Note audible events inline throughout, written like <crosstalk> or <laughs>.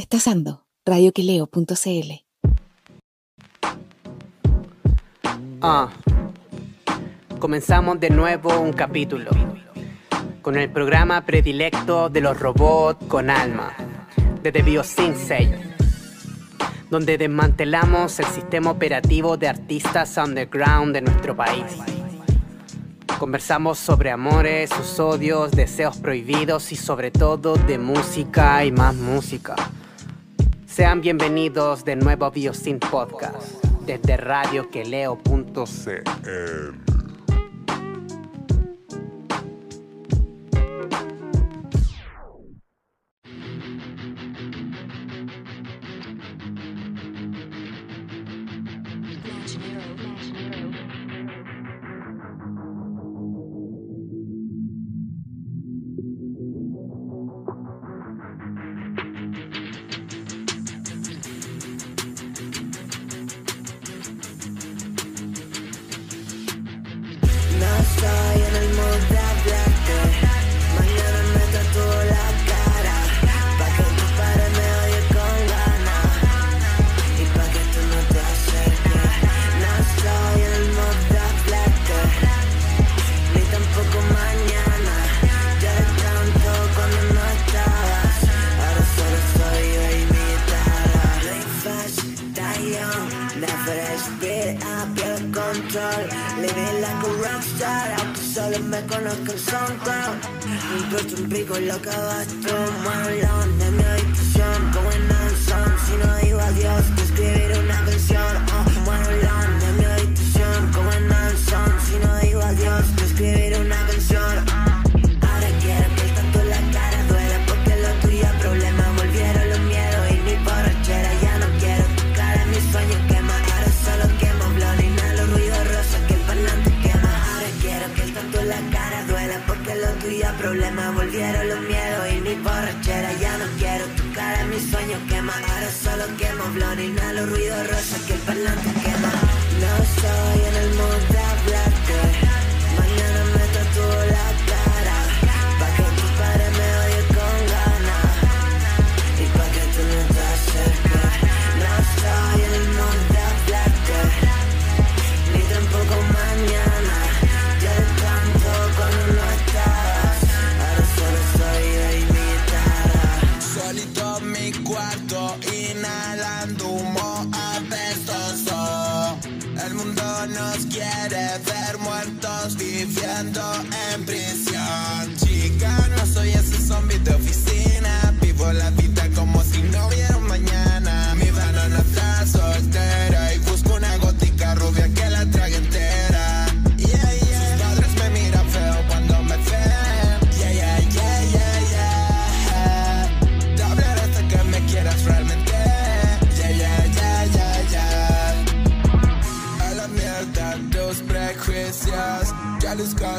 Estás ando. Ah, comenzamos de nuevo un capítulo con el programa predilecto de los robots con alma, desde BioSensei, donde desmantelamos el sistema operativo de artistas underground de nuestro país. Conversamos sobre amores, sus odios, deseos prohibidos y sobre todo de música y más música. Sean bienvenidos de nuevo a BioSynth Podcast desde radioqueleo.cl. mi sueño quema. Ahora solo quemo blon Inhalo ruido rosa que el parlante quema. No soy en el mundo hablarte.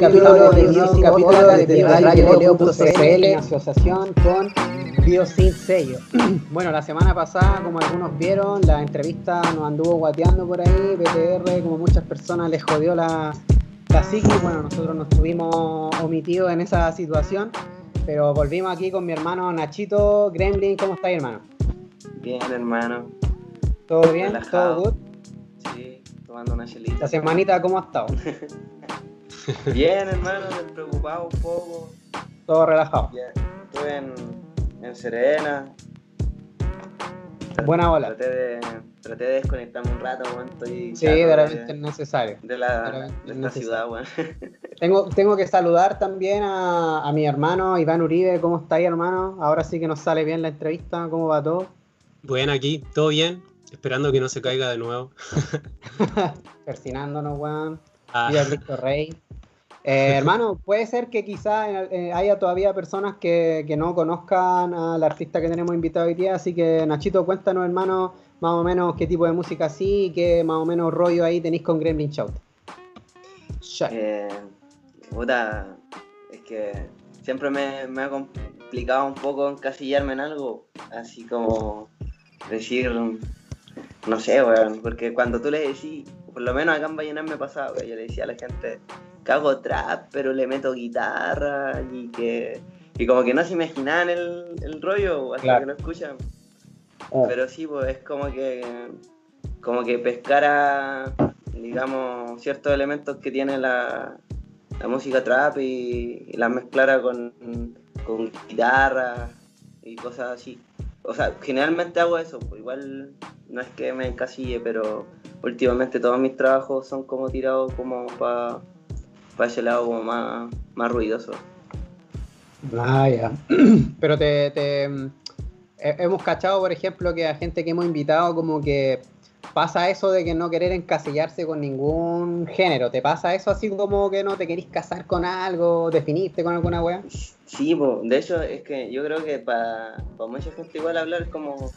capítulo de Radio.cl en asociación con BioSynth Sello. <clears throat> Bueno, la semana pasada, como algunos vieron, la entrevista nos anduvo guateando por ahí, BTR, como muchas personas les jodió la, la bueno, nosotros nos tuvimos omitidos en esa situación, pero volvimos aquí con mi hermano Nachito Gremlin, ¿cómo estáis hermano? Bien hermano. ¿Todo bien? ¿Todo good? Sí, tomando una chelita. La semanita, ¿cómo ha estado? <laughs> Bien, hermano, preocupado un poco. Todo relajado. Estuve en, Serena. Buena bola. Traté de, traté de desconectarme un rato, weón. Estoy Sí, de repente es necesario. de, la, de repente de es esta necesario. ciudad, weón. <laughs> Tengo, tengo que saludar también a, a mi hermano Iván Uribe. ¿Cómo está ahí, hermano? Ahora sí que nos sale bien la entrevista. ¿Cómo va todo? Bueno, aquí, todo bien, esperando que no se caiga de nuevo. <laughs> Persinándonos, weón. Ah, Viva Cristo Rey. Eh, <laughs> hermano, puede ser que quizá eh, haya todavía personas que, que no conozcan al artista que tenemos invitado hoy día, así que Nachito, cuéntanos, hermano, más o menos qué tipo de música sí, qué más o menos rollo ahí tenéis con Gremlin Shout. Shout. Eh, puta, es que siempre me, me ha complicado un poco encasillarme en algo, así como decir, no sé, weón, porque cuando tú le decís, por lo menos acá en Vallenar me pasaba, weón, yo le decía a la gente que hago trap, pero le meto guitarra y que... Y como que no se imaginaban el, el rollo hasta Claro. que lo escuchan. Oh. Pero sí, pues es como que como que pescara, digamos, ciertos elementos que tiene la, la música trap y, y las mezclara con, con guitarra y cosas así. O sea, generalmente hago eso, pues igual no es que me encasille, pero últimamente todos mis trabajos son como tirados como para ese lado como más, más ruidoso. Ah, ya. <clears throat> Pero te, he- hemos cachado, por ejemplo, que a gente que hemos invitado como que pasa eso de que no querer encasillarse con ningún género. ¿Te pasa eso así como que no te querís casar con algo, definirte con alguna wea? Sí, po, de hecho es que yo creo que para mucha gente igual hablar es como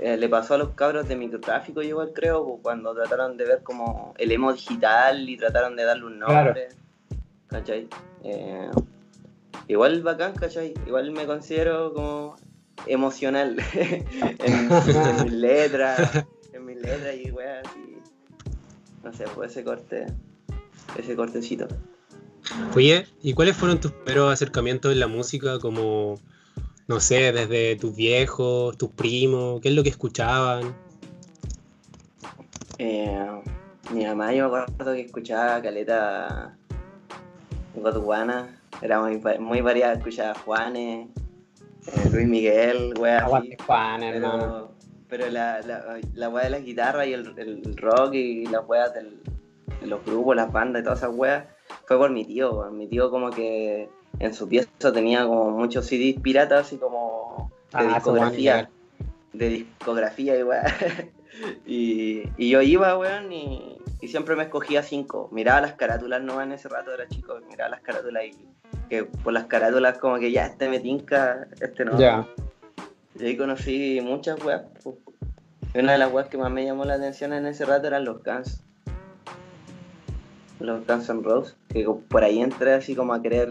eh, le pasó a los cabros de microtráfico yo igual creo, po, cuando trataron de ver como el emo digital y trataron de darle un Claro. nombre, ¿cachai? Eh, igual bacán, ¿cachai? Igual me considero como emocional <laughs> en, en mis letras, letras y weas así. No sé, pues ese corte, ese cortecito. Oye, ¿y cuáles fueron tus primeros acercamientos en la música? Como, no sé, desde tus viejos, tus primos, ¿qué es lo que escuchaban? Eh, mi mamá, yo me acuerdo que escuchaba Caleta Godwana, era muy, muy variada, escuchaba Juanes, eh, Luis Miguel, wea. Aguante Juan, hermano. Pero, la, la, la wea de las guitarras y el, el rock y las weas del- de los grupos, las bandas y todas esas weas, fue por mi tío, weón. Mi tío como que en su pieza tenía como muchos CDs piratas y como de Ah, discografía de discografía y weá. <laughs> y, y yo iba, weón, y, y siempre me escogía cinco. Miraba las carátulas no en ese rato, era chico, miraba las carátulas y que por las carátulas como que ya este me tinca, este no. Ya. Y ahí conocí muchas weas. Y una de las weas que más me llamó la atención en ese rato eran los Guns. Los Guns N' Roses, que por ahí entré así como a querer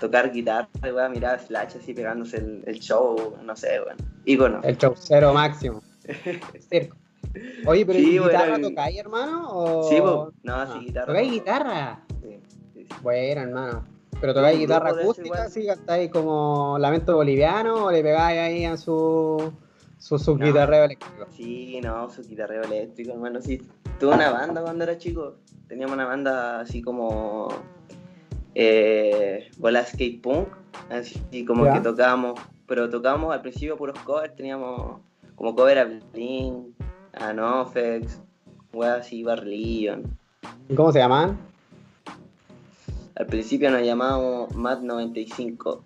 tocar guitarra, y weá, mirar a Slash así pegándose el, el show, no sé, weón. Ícono. El chaucero máximo. <laughs> Circo. Oye, pero Sí, ¿y ¿guitarra bueno, tocáis, hermano? O... Sí, po. no, Ah, sí, guitarra. ¿Tocáis no. guitarra? Sí, sí, sí. Bueno, hermano. ¿Pero tocáis guitarra acústica? igual. ¿Sí cantáis como Lamento Boliviano o le pegáis ahí a su, su No. guitarreo eléctrico? Sí, no, su guitarreo eléctrico, hermano, sí. Tuve una banda cuando era chico. Teníamos una banda así como. Eh, bola skate punk. Así como Ya. que tocábamos. Pero tocábamos al principio puros covers. Teníamos como cover a Blink, a Nofex, weas así, Barlillon. ¿Y ¿Cómo se llaman? Al principio nos llamábamos Mad 95.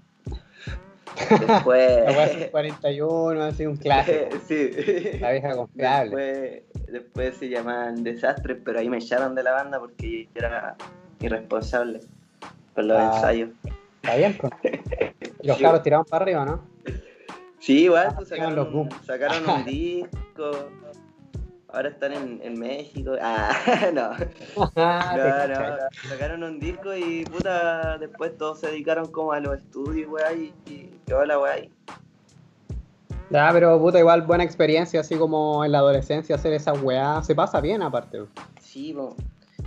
La weá es Después. 41, así un clásico. <laughs> sí. La vieja confiable. Después, después se llamaban Desastres, pero ahí me echaron de la banda porque yo era irresponsable con los Ah. ensayos. Está bien, pues. Y <laughs> los Sí. cabros tiraban para arriba, ¿no? Sí, igual, Ah, pues, llevan los sacaron, sacaron un <laughs> disco. Ahora están en, en México. Ah, <laughs> no. Ah, No, cachai. no. Sacaron un disco y puta, después todos se dedicaron como a los estudios, weá, y, y quedó la weá ahí. Ya, pero puta, igual buena experiencia, así como en la adolescencia hacer esa weá. Se pasa bien, aparte. Sí, po.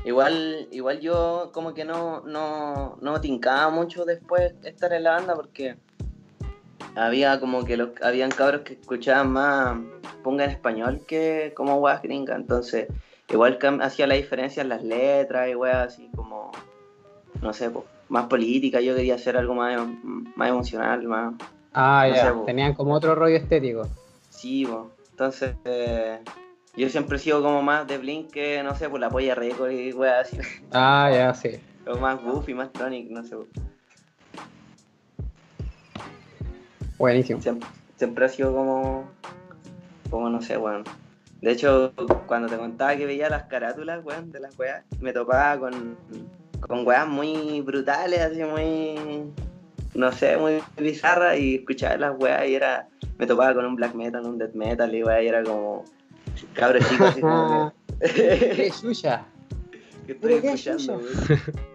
Igual, igual yo como que no, no, no tincaba mucho después estar en la banda porque había como que los, habían cabros que escuchaban más ponga en español que como weas gringas, entonces igual hacía la diferencia en las letras y weas así como, no sé, po, más política, yo quería hacer algo más, más emocional, más, Ah, No ya. sé, po. Tenían como otro rollo estético. sí, po. Entonces, eh, yo siempre he sido como más de Blink que, no sé, por la polla récord y weá así. Ah, ya, sí. O más Goofy, más Tronic, no sé. Buenísimo. Siempre, siempre ha sido como, como no sé, weón. De hecho, cuando te contaba que veía las carátulas, weón, de las weas, me topaba con, con weas muy brutales, así muy, no sé, muy bizarras y escuchaba las weas y era, me topaba con un black metal, un death metal y wea, y era como, cabro chico, así como que, <laughs> <laughs> ¡Qué suya! que estoy escuchando, weón.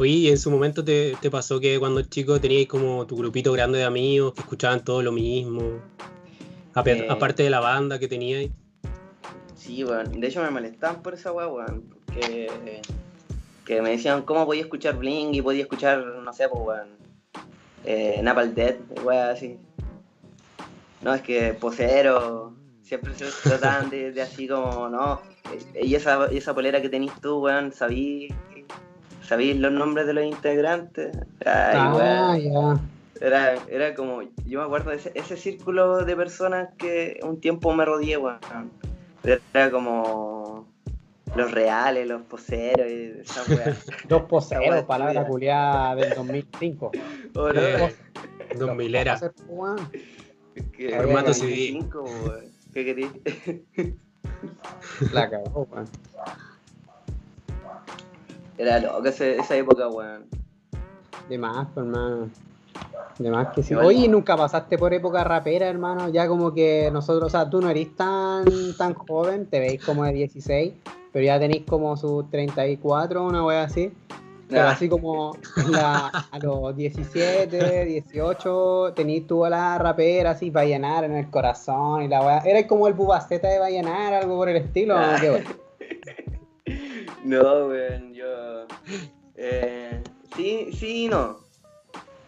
Oye, ¿y en su momento te, te pasó que cuando chico teníais como tu grupito grande de amigos que escuchaban todo lo mismo? Eh. Aparte de la banda que teníais. Sí, weón. De hecho me molestaban por esa weá, weón. Porque que me decían cómo podía escuchar Blink y podía escuchar, no sé, pues weón. Eh, Napalm Death, weá así. No, es que posero. Siempre se trataban de, de así como, no. eh, Y esa, y esa polera que tenés tú, weón, sabí. ¿Sabís los nombres de los integrantes? Ay, Ah, ya. Era, era como, yo me acuerdo de ese, ese círculo de personas que un tiempo me rodeé, weón. Era como los reales, los poseros y esa weá. Dos <laughs> Esa poseros, palabra culiada del 2005. <laughs> O no, Eh, 2000 era. Poser, weón. que formato CD. 25, weón. ¿Qué querés? <laughs> La cagó, weón. Era ese- esa época, weón. De más, pues, hermano. De más que sí. Igual- Oye, ¿nunca pasaste por época rapera, hermano? Ya como que nosotros, o sea, tú no eres tan, tan joven, te veis como de 16, pero ya tenéis como sus 34, una wea así. Pero Ah. así como la- a los 17, 18, tenéis tú a la rapera así, Vallenar en el corazón y la wea. Era como el bubaceta de Vallenar, algo por el estilo. Ah. ¿o qué wea? No, weón, yo. Eh, sí, sí y no.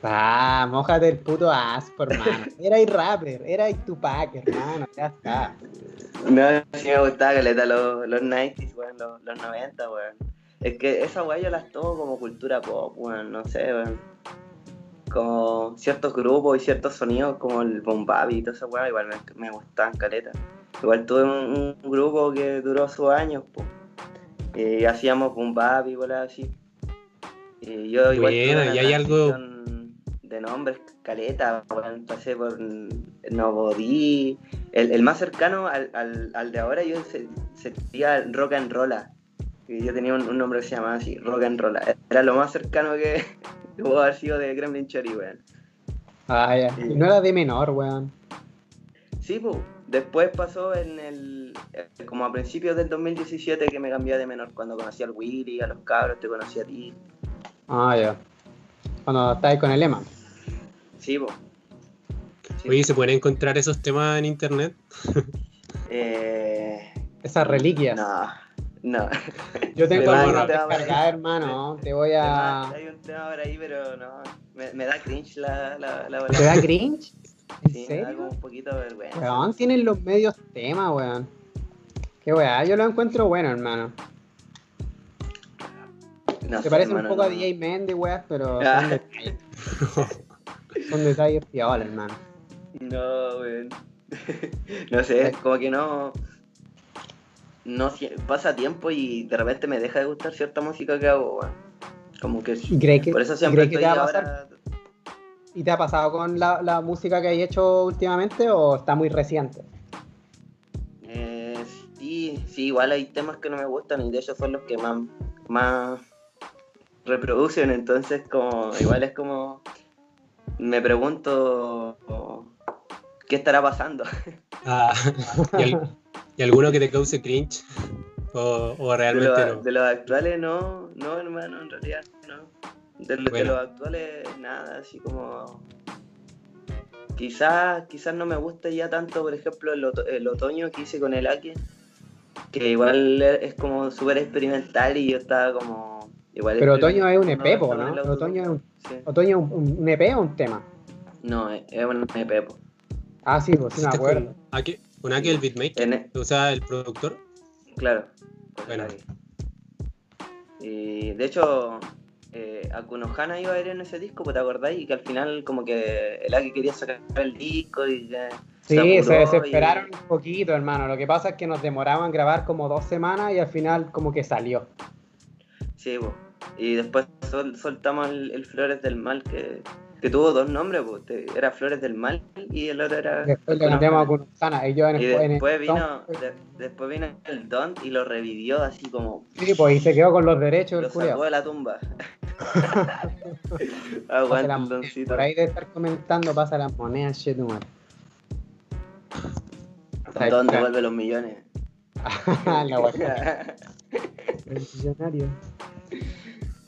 Ah, mojate el puto aspo, hermano. Erais rapper, erais Tupac, hermano, ya está. No, sí me gustaba caleta los, los 90s, weón, los, los 90, weón. Es que esa weá yo las tomo como cultura pop, weón, no sé, weón. Como ciertos grupos y ciertos sonidos como el boom bap y toda esa weá, igual me, me gustaban caleta. Igual tuve un, un grupo que duró sus años, pues. Y hacíamos boom bap y weá así. Y yo igual y hay algo- de nombres, caleta. Pasé por Nobody. El, el más cercano al, al, al de ahora yo se- sería Rock and Rolla. Y yo tenía un, un nombre que se llamaba así, Rock and Rolla. Era lo más cercano que <laughs> pudo haber sido de Gremlin Cherry, weón. Ah, ya. Y no era de menor, weón. Sí, pues. Después pasó en el. eh, como a principios del 2017 que me cambié de menor. Cuando conocí al Willy, a los cabros, te conocí a ti. Ah, ya. Cuando estáis con el Ema. Sí, pues. Sí, Oye, ¿se pueden encontrar esos temas en internet? <laughs> Eh, Esas reliquias. no, no. Yo tengo <laughs> bueno. descargadas, hermano. Te voy a. Hay un tema por ahí, pero no. Me, me da cringe la, la, la ¿Te da cringe? <laughs> ¿En Sí, me da como serio? un poquito de vergüenza. Weón, tienen los medios temas, weón. Qué weá, yo lo encuentro bueno, hermano. No sé, parece un poco a. DJ Mendy, weón, pero Ah. <laughs> son detalles. Son detalles piola, hermano. No, weón. <laughs> no sé, como que no. No pasa tiempo y de repente me deja de gustar cierta música que hago, weón. Como que. ¿Y crees que, Por eso siempre que te va a pasar? ahora. ¿Y te ha pasado con la, la música que hay hecho últimamente o está muy reciente? Eh, sí, sí, igual hay temas que no me gustan y de hecho son los que más, más reproducen, entonces como igual es como me pregunto qué estará pasando. <laughs> Ah, <laughs> ¿y, al- y alguno que te cause cringe? ¿O, o De, realmente lo- no? de los actuales no, no hermano, en realidad no. De, los actuales nada, así como quizás quizás no me guste ya tanto, por ejemplo, el, oto- el otoño que hice con el Ake, que igual es como súper experimental y yo estaba como igual Pero otoño es un EP, ¿no? Otoño es un, Sí. otoño un, un EP o un tema. No, es un EP. po. Ah, sí, pues sí me ¿Hiciste acuerdo. Ake- ¿Con Ake el beatmaker? E, O sea, el productor. Claro. Bueno. Y de hecho, eh, Akunohana iba a ir en ese disco, pues, ¿te acordáis? Y que al final como que el Aki quería sacar el disco y que Sí, se y- desesperaron un poquito, hermano. Lo que pasa es que nos demoraban grabar como dos semanas y al final como que salió. Sí, po. y después sol- soltamos el, el Flores del Mal, que, que tuvo dos nombres, po. Te- era Flores del Mal y el otro era... Después le cambiamos a Kunusana y yo en el, Y en el- después vino, de- después vino el Don y lo revivió así como Sí, pues y se quedó con los derechos lo sacó de la tumba. <laughs> Aguanta el. Doncito. Por ahí de estar comentando pasa las monedas, shit, man. Don devuelve los millones. <laughs> la guacha. <laughs> El millonario.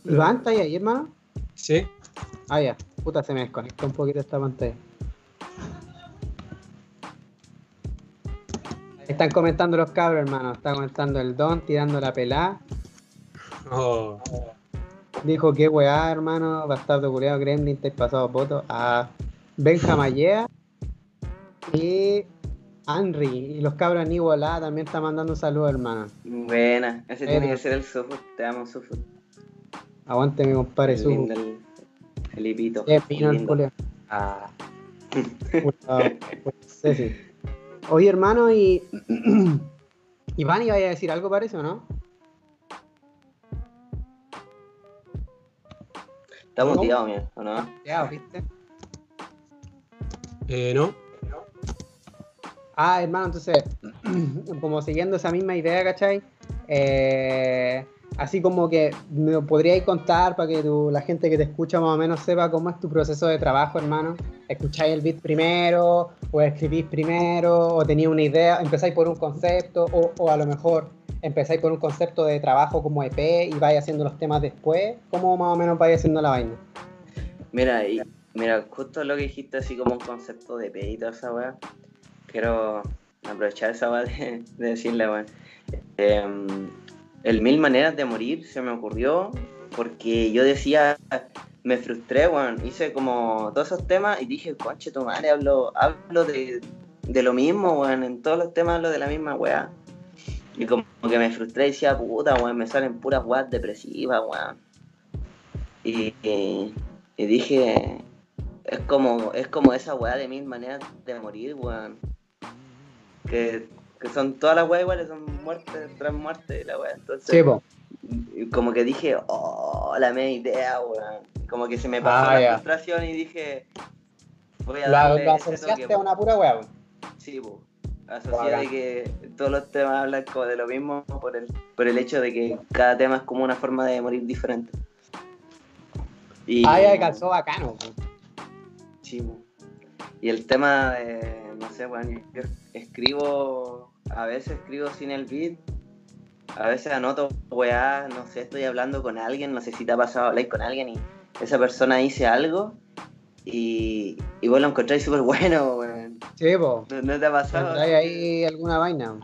Iván, ¿está ahí, hermano? Sí. Ah, ya. Puta, se me desconecta un poquito esta pantalla. Están comentando los cabros, hermano. Está comentando el Don tirando la pelada. Oh, Dijo que weá, hermano. Bastardo culeado, Gremlin, te has pasado votos. A Benja Mallea. Y Henry. Y los cabros volá también está mandando un saludo, hermano. Buena, ese tiene que ser el Sufut. Te amo, Sufut. Aguante mi compadre su. Lindo el. Qué pino. Ah. Puta, pues, sí, sí. Oye, hermano, y. <clears throat> Iván, iba a decir algo, parece, o no? Está ¿Cómo? muteado, mira, ¿o no? Ya, ¿viste? eh, ¿no? Ah, hermano, entonces, <clears throat> como siguiendo esa misma idea, ¿cachai? Eh, así como que me podríais contar para que tu- la gente que te escucha más o menos sepa cómo es tu proceso de trabajo, hermano. ¿Escucháis el beat primero? ¿O escribís primero? ¿O tenéis una idea? ¿Empezáis por un concepto? O, a lo mejor empezáis por un concepto de trabajo como EP y vais haciendo los temas después? ¿Cómo más o menos vais haciendo la vaina? Mira, y, mira, justo lo que dijiste, así como un concepto de P y toda esa weá. Quiero aprovechar esa weá de, de decirle, weón. Em, el Mil Maneras de Morir se me ocurrió porque yo decía, me frustré, weón. Hice como todos esos temas y dije, conche tu madre, hablo, hablo de, de lo mismo, weón. En todos los temas hablo de la misma weá. Y como que me frustré y decía, puta, weón, me salen puras weas depresivas, weón. Y, y- y dije, es como, es como esa weá de mil maneras de morir, weón. Que, que son todas las weas iguales, son muertes tras muerte, la weá. Entonces, Sí, po. como que dije, oh, la media idea, weón. Como que se me pasó Ah, la frustración y dije, voy a darle toque, asociaste a una pura wea, po. Sí, po. Asocié de que todos los temas hablan como de lo mismo por el, por el hecho de que cada tema es como una forma de morir diferente. Y, Ah, ya calzó bacano, po. Sí, po. Y el tema de, no sé, bueno, yo escribo, a veces escribo sin el beat, a veces anoto weá, no sé, estoy hablando con alguien, no sé si te ha pasado hablar con alguien y esa persona dice algo y, y vos lo encontráis súper bueno, weón. Sí, po. ¿No, no te ha pasado? ¿Tendráis ahí alguna vaina?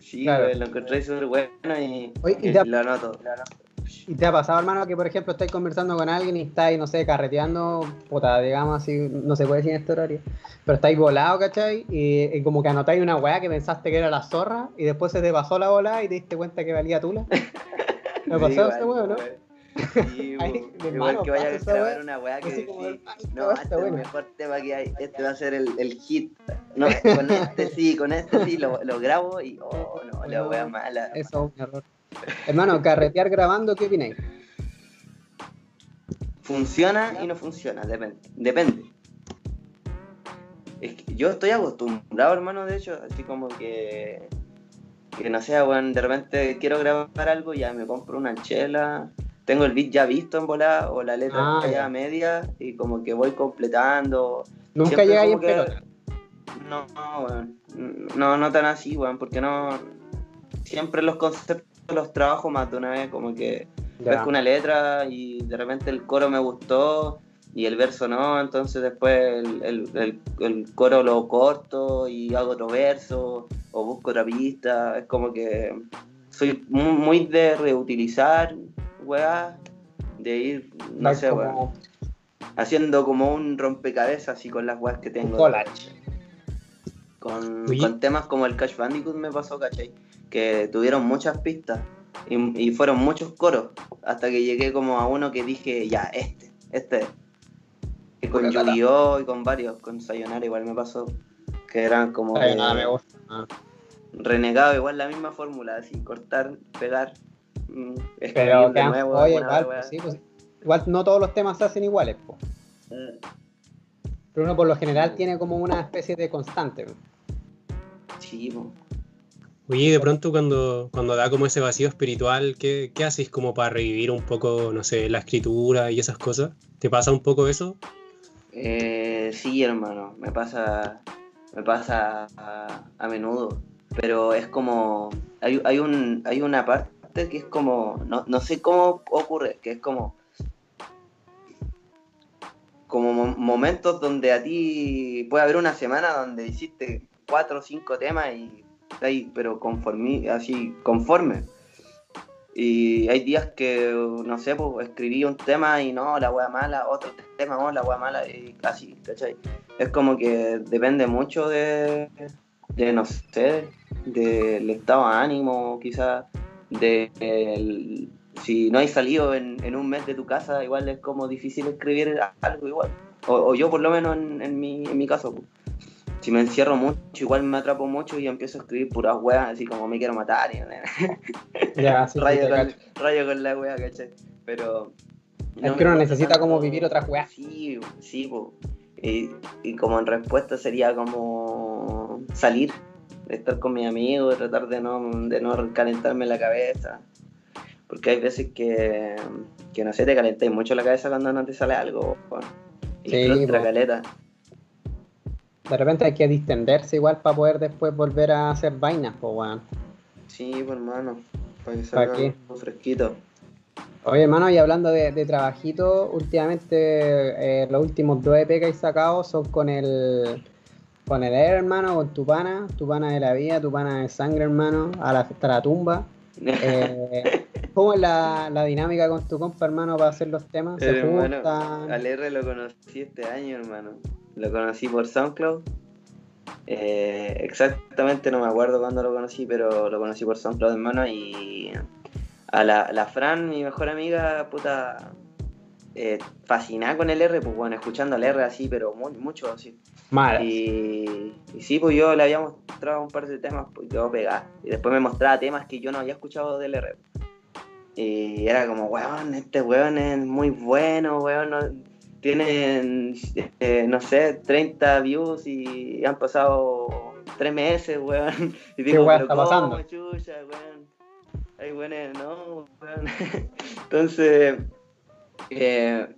Sí, Claro. weón, lo encontré súper bueno y, Oye, y y te- lo anoto. lo anoto. ¿Y te ha pasado, hermano, que por ejemplo estáis conversando con alguien y estáis, no sé, carreteando, puta, digamos así, no se puede decir en este horario, pero estáis volado, ¿cachai? Y, y como que anotáis una weá que pensaste que era la zorra y después se te pasó la bola y te diste cuenta que valía tula. <laughs> ¿Me ha Sí, pasado ese igual, weón, no? <laughs> Sí, Ay, igual que vaya a grabar una weá que ay, no, este es el mejor tema que hay, este va a ser el, el hit. No, con este sí, con este sí, lo, lo grabo y, oh, no, la weá mala. Eso es un error. Hermano, carretear grabando, ¿qué opináis? Funciona y no funciona, depende. Depende. Es que yo estoy acostumbrado, hermano, de hecho, así como que. Que no sé, weón, de repente quiero grabar algo, ya me compro una chela, tengo el beat ya visto en volada o la letra Ah, ya media y como que voy completando. Nunca Siempre llegáis en que- pelota. No, no, weón. No, no tan así, weón, porque no. Siempre los conceptos los trabajo más de una vez, como que pesco una letra y de repente el coro me gustó y el verso no, entonces después el, el- el- el coro lo corto y hago otro verso o busco otra pista. Es como que soy mu- muy de reutilizar, weá, de ir, no sé, como weón, haciendo como un rompecabezas así con las weas que tengo. collage. Con, con temas como el Cash Bandicoot me pasó, ¿cachai? Que tuvieron muchas pistas y, y fueron muchos coros hasta que llegué como a uno que dije, ya, este, este. Y con Yu-Gi-Oh! y con varios, con Sayonara igual me pasó. que eran como Ay, que nada, me gusta. Ah. renegado, igual la misma fórmula, así, cortar, pegar, mm, Pero que nuevo, oye, igual, pues, sí, pues, igual no todos los temas se hacen iguales, po. Mm, pero uno por lo general tiene como una especie de constante. po. Sí, po. Oye, de pronto cuando, cuando da como ese vacío espiritual, ¿qué, qué haces como para revivir un poco, no sé, la escritura y esas cosas? ¿Te pasa un poco eso? Eh, sí, hermano, me pasa, me pasa a, menudo, pero es como, hay, hay, un, hay una parte que es como, no, no sé cómo ocurre, que es como, como mo- momentos donde a ti puede haber una semana donde hiciste cuatro o cinco temas y ahí, pero conforme, así, conforme. Y hay días que, no sé, pues escribí un tema y no, la wea mala, otro tema, no, la wea mala, y así, ¿cachai? Es como que depende mucho de, de no sé, del estado de ánimo, quizás, de si no hay salido en, un mes de tu casa, igual es como difícil escribir algo igual. O, yo por lo menos en, en mi, en mi caso. Si me encierro mucho, igual me atrapo mucho y empiezo a escribir puras weas, así como me quiero matar. Y, <laughs> Ya, sí, rayo, con, rayo con la wea, ¿cachai? Pero. Es que uno necesita como vivir otras weas. Sí, sí, po. Y, y como en respuesta sería como salir, estar con mis amigos, tratar de no, de no calentarme la cabeza. Porque hay veces que, que no sé, te calentáis mucho la cabeza cuando no te sale algo. po. Y Sí, caleta. De repente hay que distenderse igual para poder después volver a hacer vainas, pues weón. Sí, pues hermano. Para que ¿Pa' salga algo fresquito. Oye, hermano, y hablando de, de trabajito, últimamente eh, los últimos dos EP que hay sacado son con el con el Air, hermano, con tu pana, tu pana de la vida, tu pana de sangre, hermano, a la, hasta la tumba. <laughs> Eh, ¿Cómo es la, la dinámica con tu compa, hermano, para hacer los temas? ¿Se Hermano, juntan? al R lo conocí este año, hermano. Lo conocí por SoundCloud. Eh, exactamente no me acuerdo cuándo lo conocí, pero lo conocí por SoundCloud, hermano. Y a la, la Fran, mi mejor amiga, puta, eh, fascinada con el R, pues bueno, escuchando el R así, pero muy, mucho así. Mal. Y, y sí, pues yo le había mostrado un par de temas, pues yo pegaba. Y después me mostraba temas que yo no había escuchado del R. Y era como, weón, este weón es muy bueno, weón. no- tiene, eh, no sé, 30 views y han pasado 3 meses, weón. <laughs> Y digo, pero está ¿cómo, pasando? chucha, weón? Ay, weón, no, weón. <laughs> Entonces, eh,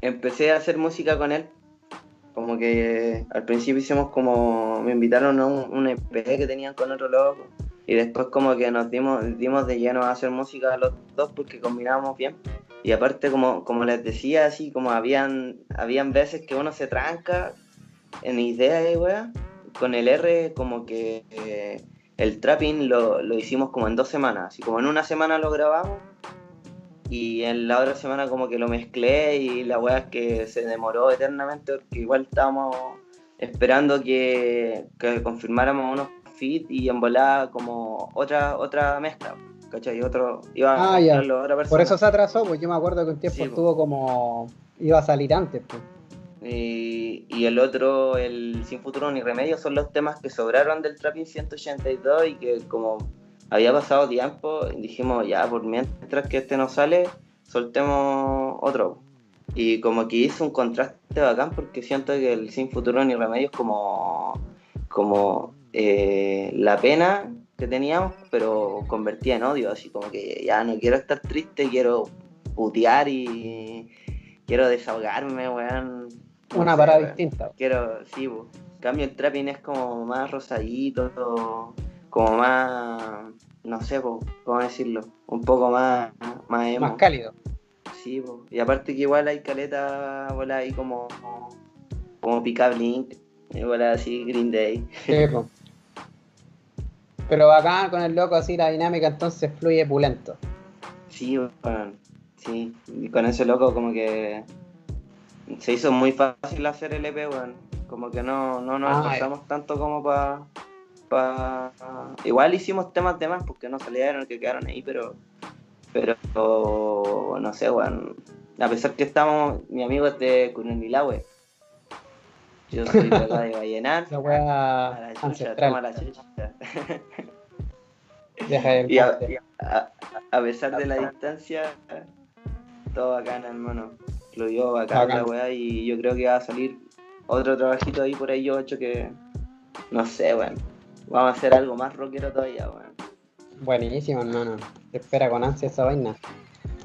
empecé a hacer música con él. Como que eh, al principio hicimos como. Me invitaron a un, un EP que tenían con otro loco. Y después, como que nos dimos, dimos de lleno a hacer música los dos porque combinábamos bien. Y aparte, como, como les decía, así como habían, habían veces que uno se tranca en ideas, weá. Con el R, como que eh, el trapping lo, lo hicimos como en dos semanas. Así como en una semana lo grabamos y en la otra semana como que lo mezclé y la weá es que se demoró eternamente porque igual estábamos esperando que, que confirmáramos unos feed y en volada como otra otra mezcla, ¿cachai? Otro, iba a Ah, ya. otra persona. Por eso se atrasó, pues yo me acuerdo que un tiempo Sí, po. estuvo como. iba a salir antes, pues. Y, y el otro, el Sin Futuro ni Remedio, son los temas que sobraron del Trapping 182 y que como había pasado tiempo, dijimos ya, por mientras que este no sale, soltemos otro. Y como que hizo un contraste bacán porque siento que el Sin Futuro ni Remedio es como, como eh, la pena que teníamos, pero convertida en odio, así como que ya no quiero estar triste, quiero putear y quiero desahogarme, weón. Una parada distinta. Quiero, sí, po. En cambio el trapping es como más rosadito, como más, no sé, po, cómo decirlo, un poco más, más emo. Más cálido. Sí, po. y aparte que igual hay caleta, bola ahí como, como Link, y bola así Green Day. Sí, po. <laughs> Pero acá con el loco así la dinámica entonces fluye pulento. Sí, weón, sí, y con ese loco como que se hizo muy fácil hacer el EP, weón, como que no, no nos Ah, esforzamos tanto como para... Pa... Igual hicimos temas de más porque no salieron, que quedaron ahí, pero... Pero, no sé, weón, a pesar que estamos, mi amigo es de Cunilahue, Yo soy de acá de Vallenar. La A weá la chucha, toma la chucha. <laughs> Deja Y a, a- a pesar de la distancia, todo bacán, hermano. Fluyó bacán Bacán. la weá y yo creo que va a salir otro trabajito ahí por ahí yo hecho que no sé, weón. Vamos a hacer algo más rockero todavía, weón. Buenísimo, hermano. Te espera con ansia esa vaina.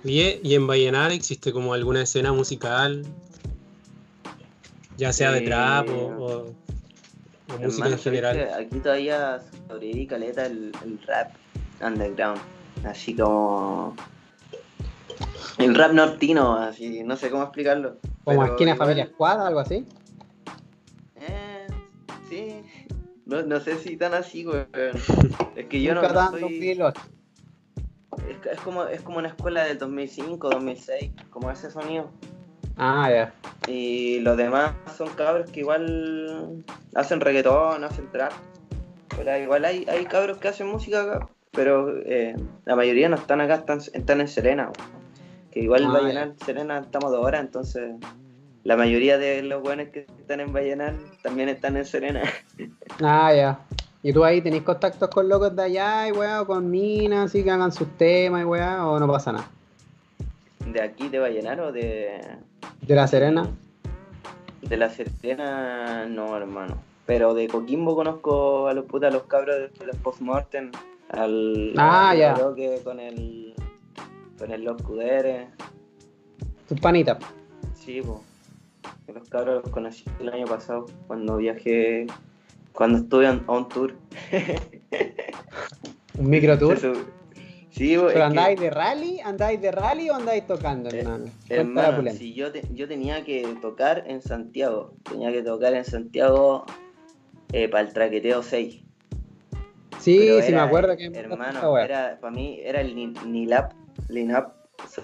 Oye, ¿y en Vallenar existe como alguna escena musical? Ya sea de Eh, trap o, o- o música en ¿sabes general. Aquí todavía sobrevive caleta el, el rap underground. Así como. El rap nortino, así, no sé cómo explicarlo. Como pero esquina igual- familia escuadra, algo así. Eh, sí. No, no sé si tan así, weón. Es que yo no, Nunca no tan soy. 2008. Es, es como, es como una escuela del 2005, 2006, como ese sonido. Ah, ya. Y los demás son cabros que igual hacen reggaetón, hacen trap. Pero igual hay, hay cabros que hacen música acá, pero eh, la mayoría no están acá, están, están en Serena. Que igual Ah, Vallenar, Serena estamos dos horas, entonces la mayoría de los buenos que están en Vallenar también están en Serena. <laughs> Ah, ya. ¿Y tú ahí tenés contactos con locos de allá y weá, o con minas, así que hagan sus temas y weá, o no pasa nada? ¿De aquí, de Vallenar o de, ¿De la Serena? de la Serena? No, hermano. Pero de Coquimbo conozco a los putas, a los cabros de los postmortem. Al, Ah, al ya. Roque con el. con el Los Cuderes. Tus panitas. Sí. Que Los cabros los conocí el año pasado cuando viajé. Cuando estuve on, on tour. <laughs> Un micro tour. Se sub- Sí, ¿Pero que- andáis de rally? ¿Andáis de rally o andáis tocando, Eh, hermano? Si yo, te- yo tenía que tocar en Santiago, tenía que tocar en Santiago para el traqueteo 6. Sí, Pero sí, me acuerdo que Hermano, era, para mí era el ni- Nilap, line-up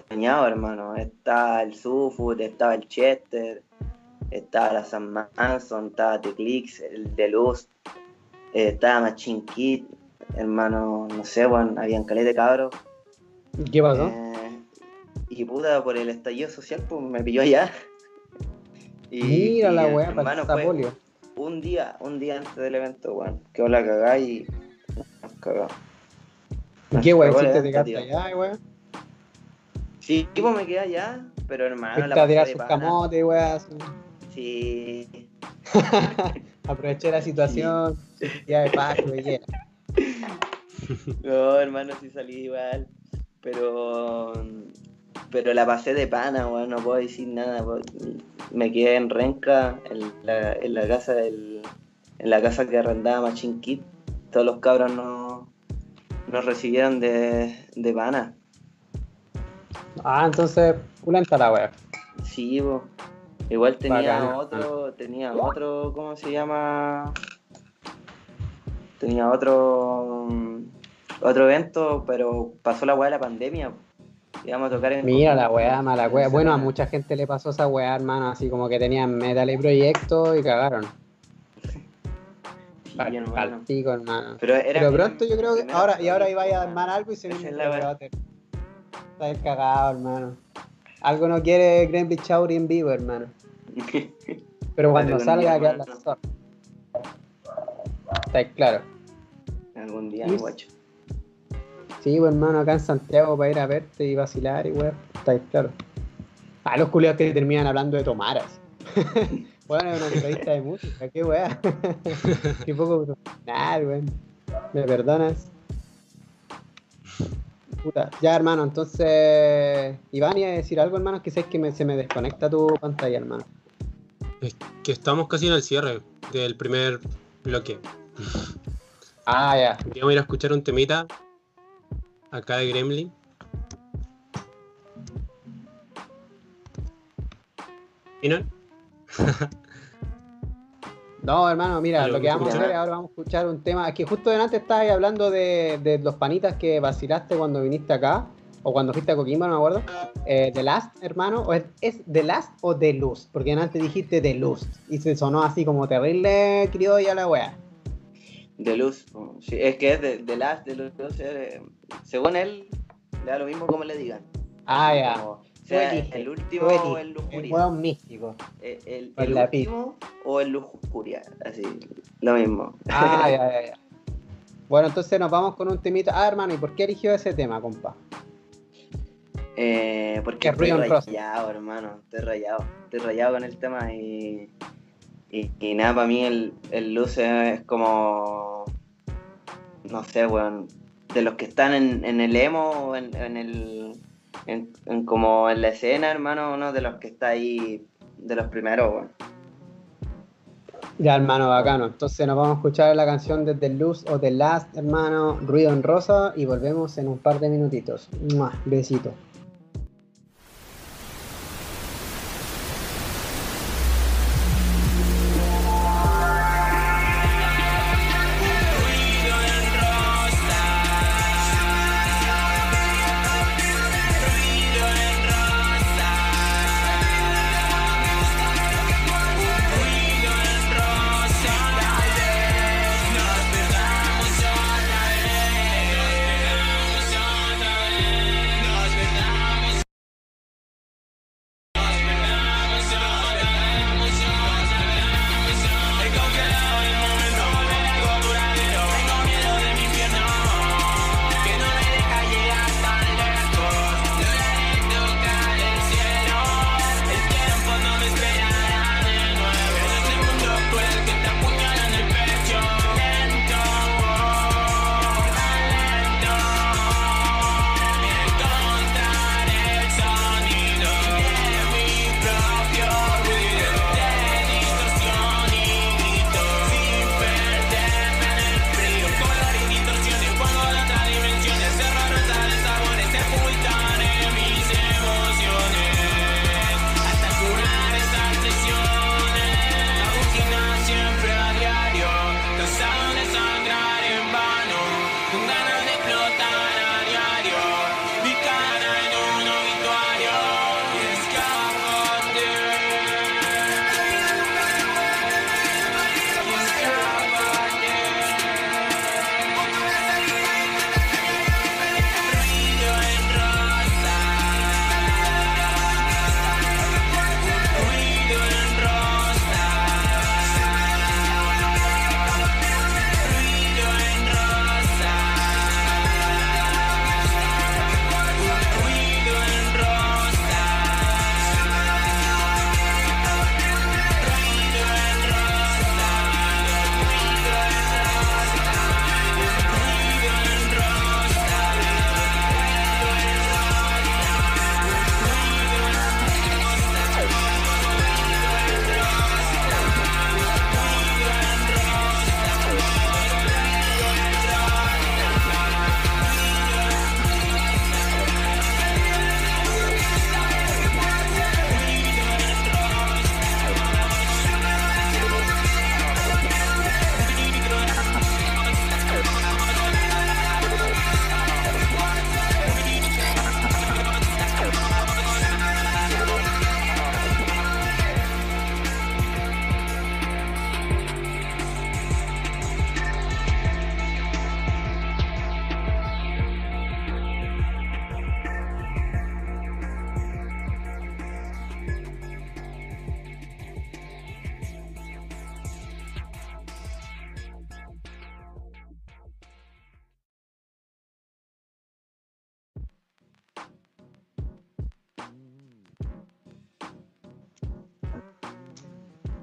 soñado, hermano. Estaba el Sufut, estaba el Chester, estaba la San Manson, estaba Teclix, el Deluxe, eh, estaba Machine Kid, hermano, no sé, bueno, habían caleta de cabros. ¿Qué pasó? Eh, y puta, por el estallido social, pues me pilló allá. <laughs> Y, Mira y, la weá, hermano, fue polio. un día, un día antes del evento, weón. Quedó la cagada y nos cagamos. ¿Y Nos ¿Qué cagó el hiciste? ¿Te evento, quedaste tío. allá, weá? Sí, tipo me quedé allá, pero hermano, Fuiste la pasé de sus pana. camotes, weá. así. Sí, <laughs> Aproveché la situación. Ya de paso, bellera. <laughs> no, hermano, sí salí igual. Pero, pero la pasé de pana, weón, no puedo decir nada. Me quedé en Renca, en la, en la casa del, en la casa que arrendaba Machine Kid. Todos los cabros nos, nos recibieron de, de pana. Ah, entonces, pulenta la weá. Sí, po. igual tenía otro, tenía otro, ¿cómo se llama? Tenía otro otro evento, pero pasó la weá de la pandemia. Íbamos a tocar en Mira la weá, mala weá. Bueno, a mucha gente le pasó esa weá, hermano. Así como que tenían metal y proyectos y cagaron. Sí, Pal, hermano. Pero, era Pero mi- pronto yo creo que ahora, y ahora iba a armar algo y se viene el. Está cagado, hermano. Algo no quiere Gremlin Chauri en vivo, hermano. <laughs> Pero cuando salga, queda la. Está claro. Algún día, Sí. guacho. Sí, pues, hermano, acá en Santiago para ir a verte y vacilar y weón. Está claro. Ah, los culiados que terminan hablando de tomaras. bueno, <laughs> es una entrevista de música, qué weá. <laughs> qué poco profesional, weón. ¿Me perdonas? Puta. Ya, hermano, entonces. Iván, iba a decir algo, hermano, que sé que me- se me desconecta tu pantalla, hermano. Es que estamos casi en el cierre del primer bloque. Ah, ya. A ir a escuchar un temita acá de Gremlin. ¿Y no? <laughs> No, hermano, mira, Algo lo que vamos a hacer ahora vamos a escuchar un tema. Es que justo delante estabas ahí hablando de, de los panitas que vacilaste cuando viniste acá, o cuando fuiste a Coquimbo, no me acuerdo. Eh, ¿The Last, hermano? ¿O es, ¿Es The Last o The Lust? Porque antes dijiste The Lust y se sonó así como terrible criolla la wea. De luz. Sí, es que es de, de las de luz. eh, según él, le da lo mismo como le digan. Ah, ya. sea, elige, el último o el El lujuria. hueón místico. El, el- el pi- último o el lujuria. Así, lo mismo. Ah, <laughs> ya, ya, ya. Bueno, entonces nos vamos con un temita. Ah, hermano, ¿y por qué eligió ese tema, compa? Eh, porque Que estoy rayado, hermano. Estoy rayado. Estoy rayado con el tema y. Y, nada, para mí el, el Luce es como. No sé, weón. De los que están en, en el emo en, en el. En, como en la escena, hermano, uno de los que está ahí. De los primeros, weón. Ya, hermano, bacano. Entonces nos vamos a escuchar la canción de The Luz o The Last, hermano, Ruido en Rosa, y volvemos en un par de minutitos. ¡Mua! Besito.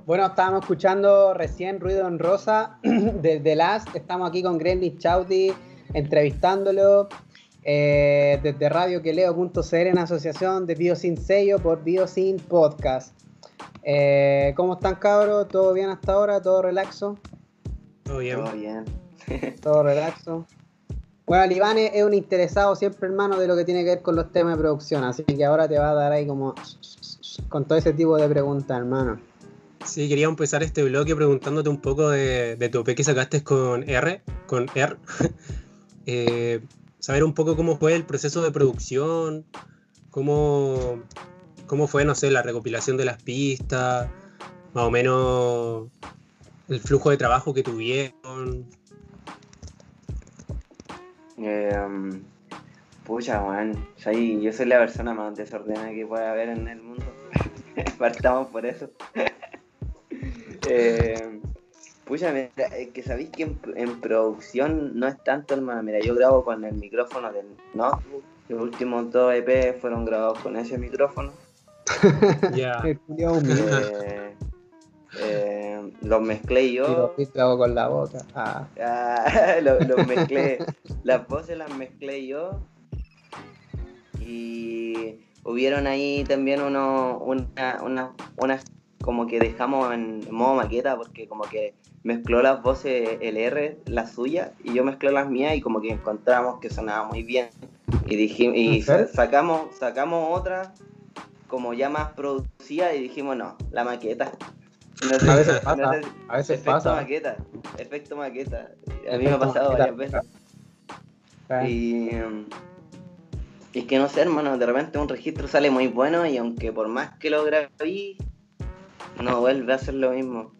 Bueno, estábamos escuchando recién Ruido en Rosa <clears throat> de The Last. Estamos aquí con Grendy Chauti entrevistándolo eh, desde radioqueleo.cl en asociación de Biosin Sello por Biosin Podcast. Eh, ¿Cómo están cabros? ¿Todo bien hasta ahora? ¿Todo relaxo? Todo bien. Todo bien. <laughs> Todo relaxo. Bueno, Iván es un interesado siempre, hermano, de lo que tiene que ver con los temas de producción, así que ahora te va a dar ahí como con todo ese tipo de preguntas, hermano. Sí, quería empezar este bloque preguntándote un poco de, de tu EP que sacaste con R, con R. <laughs> Eh, saber un poco cómo fue el proceso de producción, cómo, cómo fue, no sé, la recopilación de las pistas, más o menos el flujo de trabajo que tuvieron. Eh, Pucha, man. Soy, yo soy la persona más desordenada que puede haber en el mundo. <laughs> Partamos por eso. <laughs> eh, pucha, mira, es que sabéis que en, en, producción no es tanto, hermano. Mira, yo grabo con el micrófono del notebook. Los últimos dos EP fueron grabados con ese micrófono. <laughs> Ya. Eh, eh, los mezclé yo. Y los hago con la boca. Ah. Ah, <laughs> los, los <laughs> mezclé. Las voces las mezclé yo. Y hubieron ahí también uno, una, una, unas como que dejamos en modo maqueta porque como que mezcló las voces LR, las suyas, y yo mezclé las mías y como que encontramos que sonaba muy bien. Y dijimos, y sa- sacamos, sacamos otra como ya más producida y dijimos no, la maqueta. No sé- A veces pasa, no sé- a veces efecto pasa. maqueta, efecto maqueta. A mí me ha pasado maqueta. varias veces. Ah. Y y es que no sé, hermano, de repente un registro sale muy bueno y aunque por más que lo grabé, no vuelve a ser lo mismo.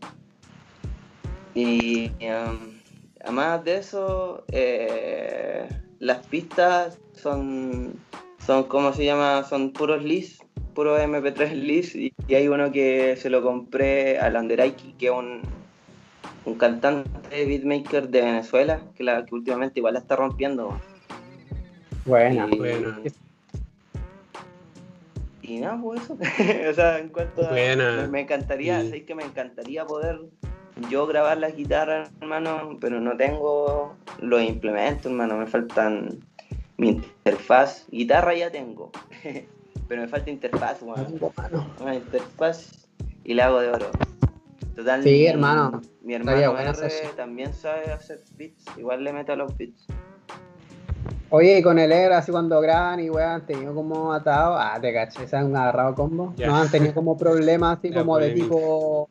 Y um, además de eso, eh, las pistas son, son, ¿cómo se llama? Son puros lis, puros MP3 lis. Y, y hay uno que se lo compré al Anderaiki, que es un, un cantante beatmaker de Venezuela, que, la, que últimamente igual la está rompiendo. Buena. Y- Buena. Y nada, pues eso. <laughs> o sea, en cuanto a. Me, me encantaría, Y- sé que me encantaría poder yo grabar las guitarras, hermano, pero no tengo los implementos, hermano. Me faltan mi interfaz. Guitarra ya tengo, <laughs> pero me falta interfaz, weón. Una interfaz y la hago de oro. Total, Sí, hermano. Mi hermano bueno R también sabe hacer beats. Igual le mete a los beats. Oye, y con el ER, así cuando graban y weón, han tenido como atado. Ah, te caché, se han agarrado combo. No, han tenido como problemas así <laughs> como de polémica. tipo.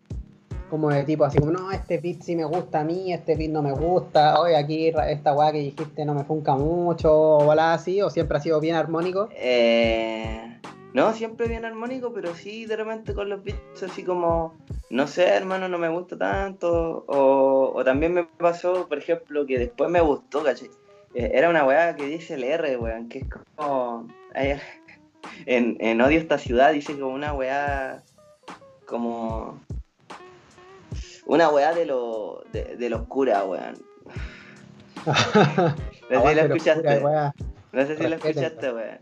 Como de tipo, así como, no, este beat sí me gusta a mí, este beat no me gusta. Oye, aquí esta weá que dijiste no me funca mucho, o así, o siempre ha sido bien armónico. Eh, no, siempre bien armónico, pero sí de repente con los beats así como, no sé, hermano, no me gusta tanto. O, o también me pasó, por ejemplo, que después me gustó, ¿cachai? Eh, Era una weá que dice el R, weón, que es como... ay, En, en Odio esta ciudad dice como una weá como... Una weá de lo de, de los curas, weón. <laughs> No sé si la escuchaste. No sé si la escuchaste, weón.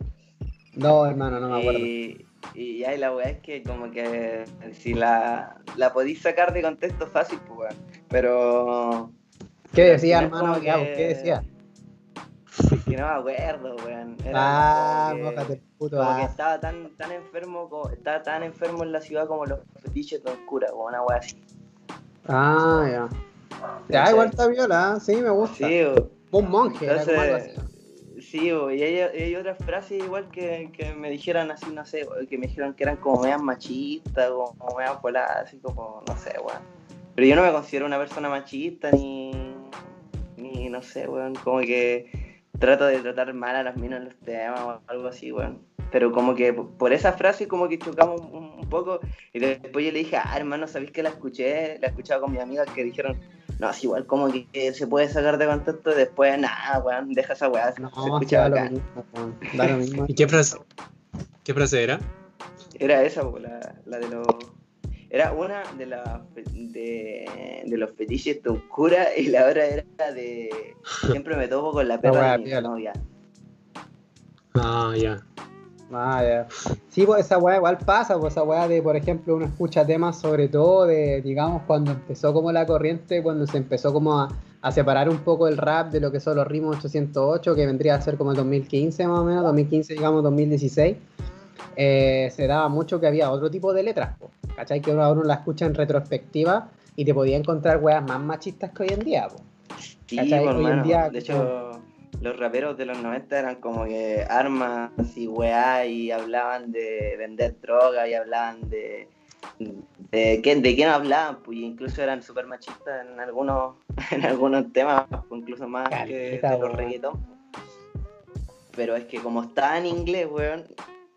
No, hermano, no me acuerdo. Y, y ahí la weá es que como que si la, la podís sacar de contexto fácil, pues weón. Pero ¿Qué decía, hermano? ¿Qué decía? Que no me acuerdo, weón. Era Ah, que- el puto como que as. estaba tan, tan enfermo, como, estaba tan enfermo en la ciudad como los fetiches de oscura, como una weá así. Ah, ya. Ya, igual está viola, sí, me gusta. Sí, o- Un monje, era como algo así. entonces, sí, o- y hay, hay otras frases igual que, que me dijeran así, no sé, que me dijeron que eran como medias machistas, como, como medias voladas, así como, no sé, weón. Pero yo no me considero una persona machista, ni, ni no sé, weón, como que trato de tratar mal a las minas en los temas o algo así, weón. Pero como que por esa frase como que chocamos un, un poco y después yo le dije, ah, hermano, ¿sabéis que la escuché? La escuchaba con mis amigas que dijeron, no, es igual como que se puede sacar de contexto y después, nada, weón, deja esa weá, se No, se escucha da lo bacán. mismo, weón, da lo mismo. <laughs> ¿Y qué frase, qué frase era? Era esa, la, la de los... Era una de, la, de, de los fetiches de un cura <laughs> y la otra era de... Siempre me topo con la perra de mi novia. Ah, ya. Ah, ya. Sí, pues esa weá igual pasa, pues esa weá de, por ejemplo, uno escucha temas sobre todo de, digamos, cuando empezó como la corriente, cuando se empezó como a, a separar un poco el rap de lo que son los ritmos 808, que vendría a ser como el 2015 más o menos, 2015, digamos, 2016, eh, se daba mucho que había otro tipo de letras, po, ¿cachai? Que uno, uno la escucha en retrospectiva y te podía encontrar weas más machistas que hoy en día, po. Sí, ¿Cachai? po, Hoy en día, De hecho, los raperos de los 90 eran como que armas y weá y hablaban de vender droga y hablaban de... ¿De de qué no hablaban? Pues incluso eran súper machistas en algunos, <laughs> en algunos temas, pues, incluso más que de los reggaetón. Pero es que como está en inglés, weón,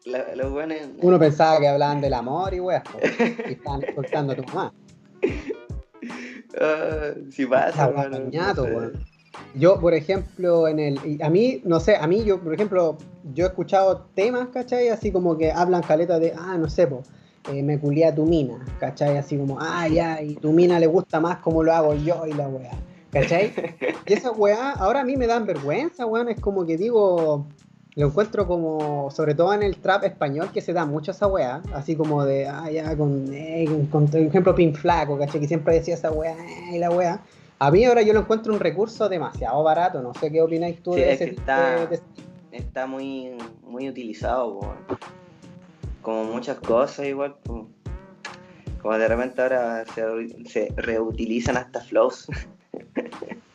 la- los weones... Uno pensaba que hablaban del amor y weas, y estaban escuchando a tu mamá. Ah, sí pasa, Habla hermano, coñato, no sé. weón. Yo, por ejemplo, en el. A mí, no sé, a mí, yo, por ejemplo, yo he escuchado temas, ¿cachai? Así como que hablan caleta de, ah, no sé, po, eh, me culía tu mina, ¿cachai? Así como, ah, ya, y tu mina le gusta más como lo hago yo y la weá, ¿cachai? <laughs> Y esa weá, ahora a mí me dan vergüenza, weón, es como que digo, lo encuentro como, sobre todo en el trap español, que se da mucho esa weá, así como de, ah, ya, con, eh, con, por ejemplo, Pin Flaco, ¿cachai? Que siempre decía esa weá, eh, y la weá. A mí ahora yo lo encuentro un recurso demasiado barato, no sé qué opináis tú Sí, de es ese que está- de- de- Está muy, muy utilizado, po, como muchas cosas igual. Como de repente ahora se, se reutilizan hasta flows. <laughs>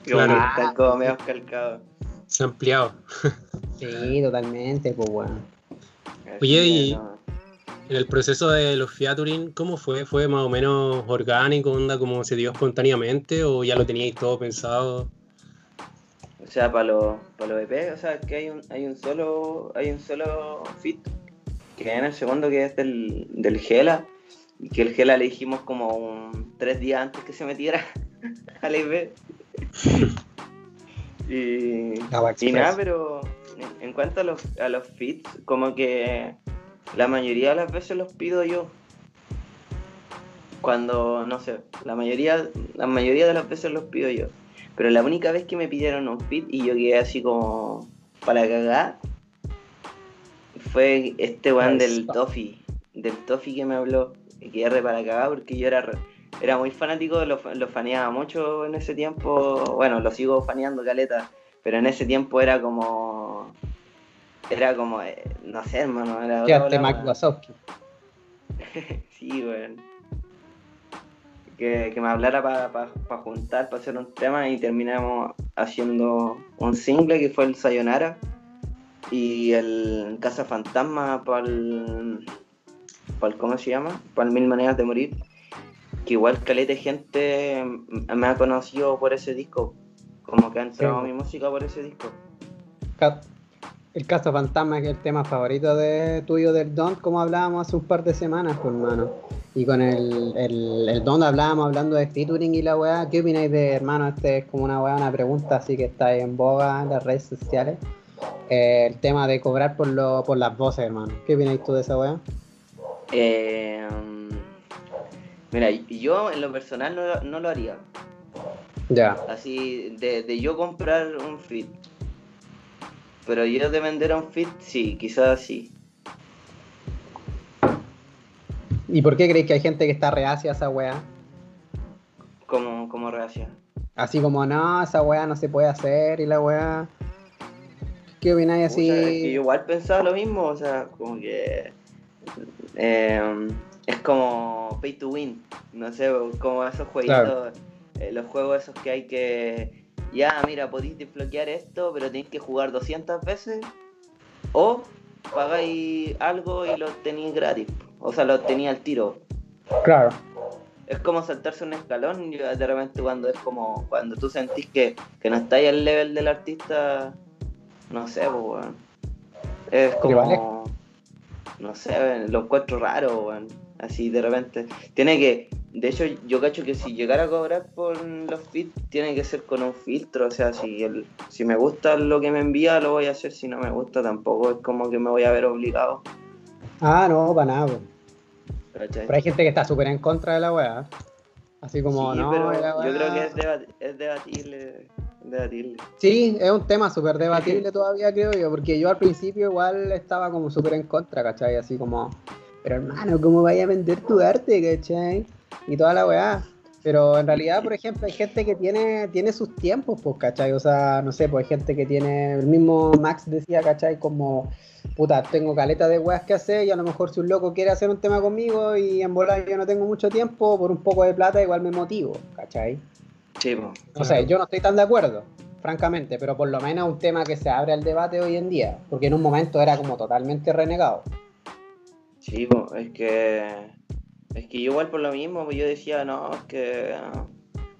Claro. están como medio calcados. Se ha ampliado. Sí, totalmente, pues bueno. Oye, y-. En el proceso de los featuring, ¿cómo fue? ¿Fue más o menos orgánico, onda, como se dio espontáneamente o ya lo teníais todo pensado? O sea, para los para los EP, o sea, que hay un, hay un solo hay un solo fit que en el segundo que es del, del Gela y que el Gela le dijimos como un tres días antes que se metiera <laughs> al EP. <laughs> y, nada, pero en, cuanto a los, a los fits, como que la mayoría de las veces los pido yo. Cuando, no sé, la mayoría, la mayoría de las veces los pido yo. Pero la única vez que me pidieron un fit y yo quedé así como para cagar fue este weón del. Toffee. Del Toffee que me habló. Y quedé re para cagar porque yo era, re- era muy fanático, lo, lo faneaba mucho en ese tiempo. Bueno, lo sigo faneando caleta. Pero en ese tiempo era como. Era como. eh, no sé, hermano. Era Mac weón. Wazowski. <laughs> Sí, weón. Que, que me hablara para juntar, para hacer un tema y terminamos haciendo un single que fue el Sayonara y el Casa Fantasma para el, ¿Cómo se llama? Para Mil Maneras de Morir. Que igual caleta de gente me ha conocido por ese disco. Como que ha entrado Sí. mi música por ese disco. El caso fantasma que es el tema favorito de tuyo del Don, como hablábamos hace un par de semanas, pues, hermano. Y con el, el, el Don hablábamos hablando de featuring y la weá. ¿Qué opináis de, hermano? Este es como una weá, una pregunta así que está ahí en boga en las redes sociales. Eh, el tema de cobrar por, lo, por las voces, hermano. ¿Qué opináis tú de esa weá? Eh, mira, yo en lo personal no, no lo haría. Ya. Así, de, de yo comprar un fit. Pero yo de vender un fit, sí, quizás sí. ¿Y por qué creéis que hay gente que está reacia a esa weá? Como, como reacción. Así como, no, esa weá no se puede hacer y la weá. ¿Qué opináis así? Pucha, es que yo igual pensaba lo mismo, o sea, como que. eh, es como pay to win. No sé, como esos jueguitos. Claro. eh, los juegos esos que hay que. Ya, mira, podéis desbloquear esto, pero tenéis que jugar 200 veces. O pagáis algo y lo tenéis gratis. O sea, lo tenéis al tiro. Claro. es como saltarse un escalón y de repente cuando es como cuando tú sentís que, que no estáis al level del artista no sé pues weón. es vale. como no sé lo encuentro raro weón. Así de repente tiene que de hecho yo cacho que si llegara a cobrar por los feeds tiene que ser con un filtro o sea si el, si me gusta lo que me envía lo voy a hacer si no me gusta tampoco es como que me voy a ver obligado Ah, no, para nada. ¿cachai? Pero hay gente que está súper en contra de la weá. Así como, Sí, no, pero yo creo que es, debat- es debatible debatible Sí, es un tema súper debatible todavía, creo yo, porque yo al principio igual estaba como súper en contra, ¿cachai? Así como, pero hermano, ¿cómo vaya a vender tu arte, ¿cachai? Y toda la weá. Pero en realidad, por ejemplo, hay gente que tiene, tiene sus tiempos, pues, ¿cachai? O sea, no sé, pues hay gente que tiene, el mismo Max decía, ¿cachai? Como, puta, tengo caleta de weas que hacer y a lo mejor si un loco quiere hacer un tema conmigo y en volar yo no tengo mucho tiempo, por un poco de plata igual me motivo, ¿cachai? Sí, po. O sea, yo no estoy tan de acuerdo, francamente, pero por lo menos es un tema que se abre al debate hoy en día, porque en un momento era como totalmente renegado. Sí, es que es que yo igual por lo mismo, pues yo decía, no, es que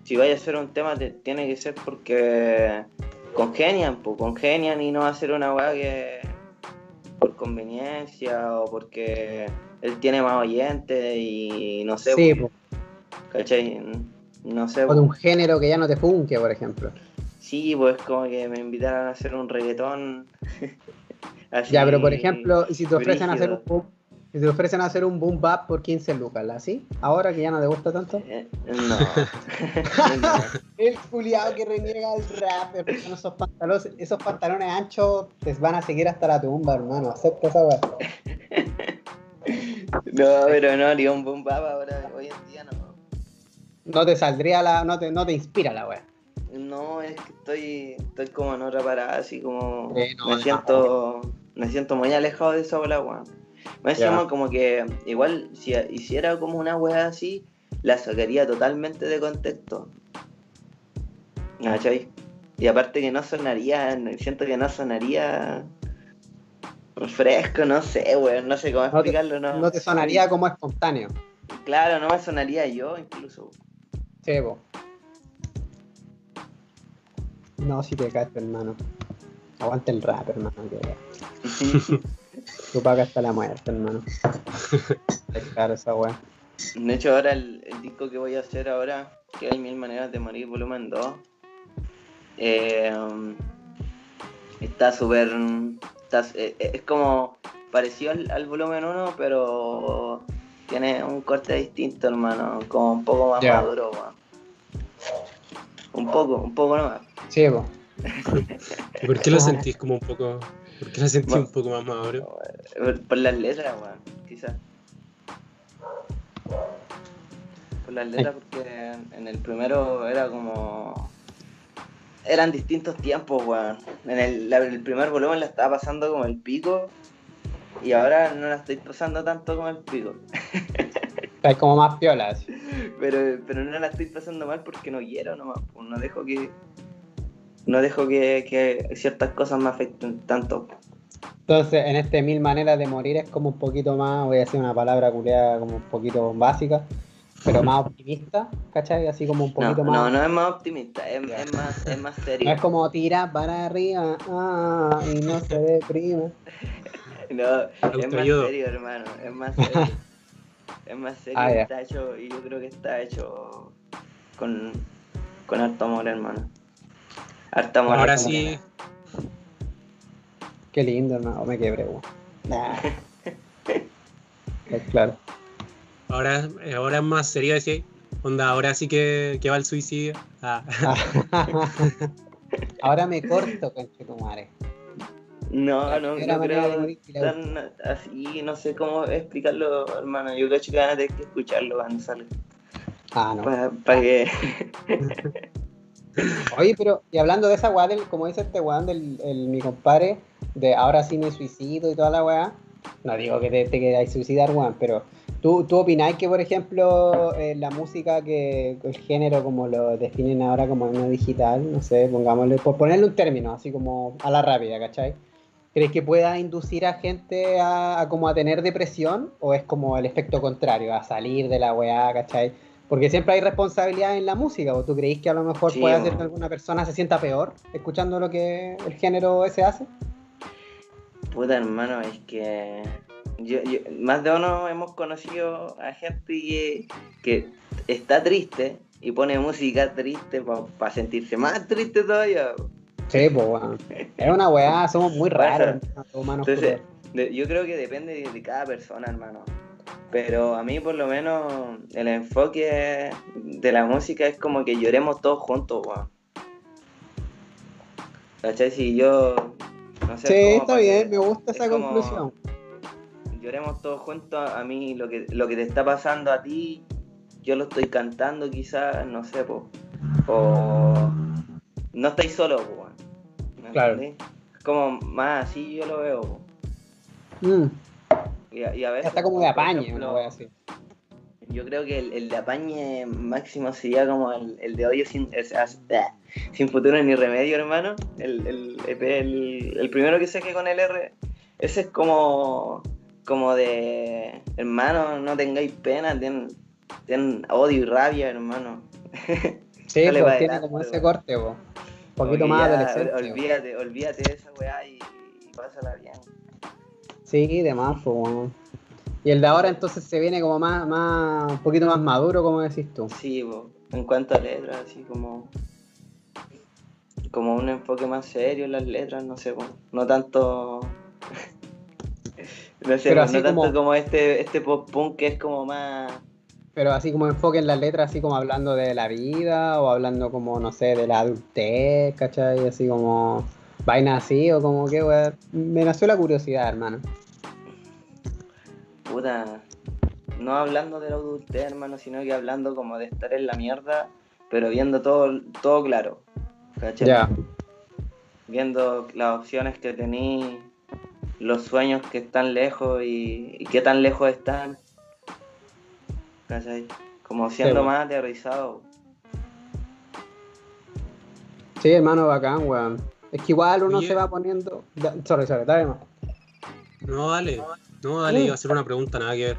si vaya a hacer un tema te- tiene que ser porque congenian, pues congenian y no va a ser una weá que por conveniencia o porque él tiene más oyentes y no sé, Sí, po. ¿cachai? No sé, o de un género que ya no te funque, por ejemplo. Sí, pues como que me invitaron a hacer un reggaetón. así, <laughs> ya, pero por ejemplo, si te ofrecen hacer un si te ofrecen hacer un boom bap por 15 lucas, ¿así? Ahora que ya no te gusta tanto. Eh, <laughs> no. el culiado que reniega el rap, esos pantalones, esos pantalones anchos te van a seguir hasta la tumba, hermano. Acepta esa weá. no, pero no, ni un boom bap ahora, hoy en día no. No te saldría la, no te, no te inspira la weá. No, es que estoy, estoy como en otra parada, así como me siento, me siento muy alejado de esa bola, weón. Me yeah. como que igual si hiciera como una weá así, la sacaría totalmente de contexto. ¿Cachai? Y aparte que no sonaría, siento que no sonaría fresco, no sé, weón, no sé cómo explicarlo. No, no te sonaría como espontáneo. Claro, no me sonaría yo incluso. Sí, vos. No, si te caes, hermano. Aguanta el rap, hermano. Tu <laughs> paga hasta la muerte, hermano. <laughs> es caro esa weá. De hecho, ahora el, disco que voy a hacer ahora, que hay mil maneras de morir, volumen 2, eh, está súper. Eh, eh, es como parecido al, volumen 1, pero tiene un corte distinto, hermano. Como un poco más maduro, weón. Un poco, un poco nomás. Sí, po. <laughs> ¿Y por qué lo sentís como un poco.? ¿Por qué lo sentís un poco más maduro? Por las letras, weón, quizás. Por las letras, porque en el primero era como. Eran distintos tiempos, weón. En el, el primer volumen la estaba pasando como el pico. Y ahora no la estoy pasando tanto como el pico. Estás como más piolas. <laughs> Pero, pero no la estoy pasando mal porque no quiero nomás. No dejo que. No dejo que, que ciertas cosas me afecten tanto. Entonces, en este mil maneras de morir es como un poquito más, voy a decir una palabra culiada como un poquito básica, pero <laughs> más optimista, ¿cachai? Así como un poquito no, más. No, no es más optimista, es, es, más, es más serio. No es como tira para arriba ah, y no se deprime. <laughs> no, es más serio, hermano, es más serio. <laughs> es más serio, ah, está hecho, y yo creo que está hecho con, con harto amor, hermano. Ahora sí. Qué lindo, no, me quebré, claro. Ahora, ahora es más serio decir, onda, ahora sí que, que va el suicidio. Ah. <laughs> ahora me corto, conche tu madre. No, no, no creo tan así, no sé cómo explicarlo, hermano. Yo creo que van a tener que escucharlo cuando salga. Ah, no. Para que. <laughs> Oye, pero, y hablando de esa weá, como dice este weón, del el, mi compadre, de ahora sí me suicido y toda la weá. No digo que te, te quedáis suicidar, weón, pero ¿tú, tú opináis que, por ejemplo, eh, la música, que el género, como lo definen ahora como no digital, no sé, pongámosle, por ponerle un término, así como a la rápida, ¿cachai? ¿Crees que pueda inducir a gente a, como a tener depresión o es como el efecto contrario, a salir de la weá, ¿cachai? Porque siempre hay responsabilidad en la música, ¿o tú creéis que a lo mejor puede hacer que alguna persona se sienta peor escuchando lo que el género ese hace? Puta hermano, es que yo, más de uno hemos conocido a gente que, está triste y pone música triste para sentirse más triste todavía. Sí, pues, bueno. Es una weá, somos muy raros, humanos. Entonces, yo creo que depende de, cada persona, hermano. Pero a mí, por lo menos, el enfoque de la música es como que lloremos todos juntos, weón. ¿Cachai? Si yo. No sé, sí, está bien, me gusta esa conclusión. Lloremos todos juntos, a mí lo que, lo que te está pasando a ti, yo lo estoy cantando quizás, no sé, po. O no estáis solo, weón. Claro. Como más así yo lo veo. Mm. Y, a, veces, Está como de apañe, no voy a decir. Yo creo que el, de apañe máximo sería como el, el de hoyo sin, sin futuro ni remedio, hermano. El, el, primero que saqué con el R. Ese es como, como de, hermano, no tengáis pena, ten, ten odio y rabia, hermano. <laughs> Sí, pues tiene como ese corte, vos poquito más adolescente. Olvídate, olvídate de esa weá y, pásala bien. Sí, de más, pues, Y el de ahora entonces se viene como más, más, un poquito más maduro, como decís tú. Sí, en cuanto a letras, así como. como un enfoque más serio en las letras, no sé, weón. no tanto... <laughs> no sé, Pero así no tanto como- como, este, este pop punk que es como más... Pero así como enfoque en las letras, así como hablando de la vida o hablando como, no sé, de la adultez, ¿cachai? Así como vaina así o como que, weón. Me nació la curiosidad, hermano. Puta, no hablando de la adultez, hermano, sino que hablando como de estar en la mierda, pero viendo todo, todo claro. ¿Cachai? Ya. Viendo las opciones que tení, los sueños que están lejos y, y qué tan lejos están. ¿Cachai? Como siendo Sí, más aterrizado. Sí, hermano, bacán, weón. Es que igual uno se va poniendo. Sorry, sorry, dale más. No, dale. No, dale, Mm. iba a hacer una pregunta, nada que ver.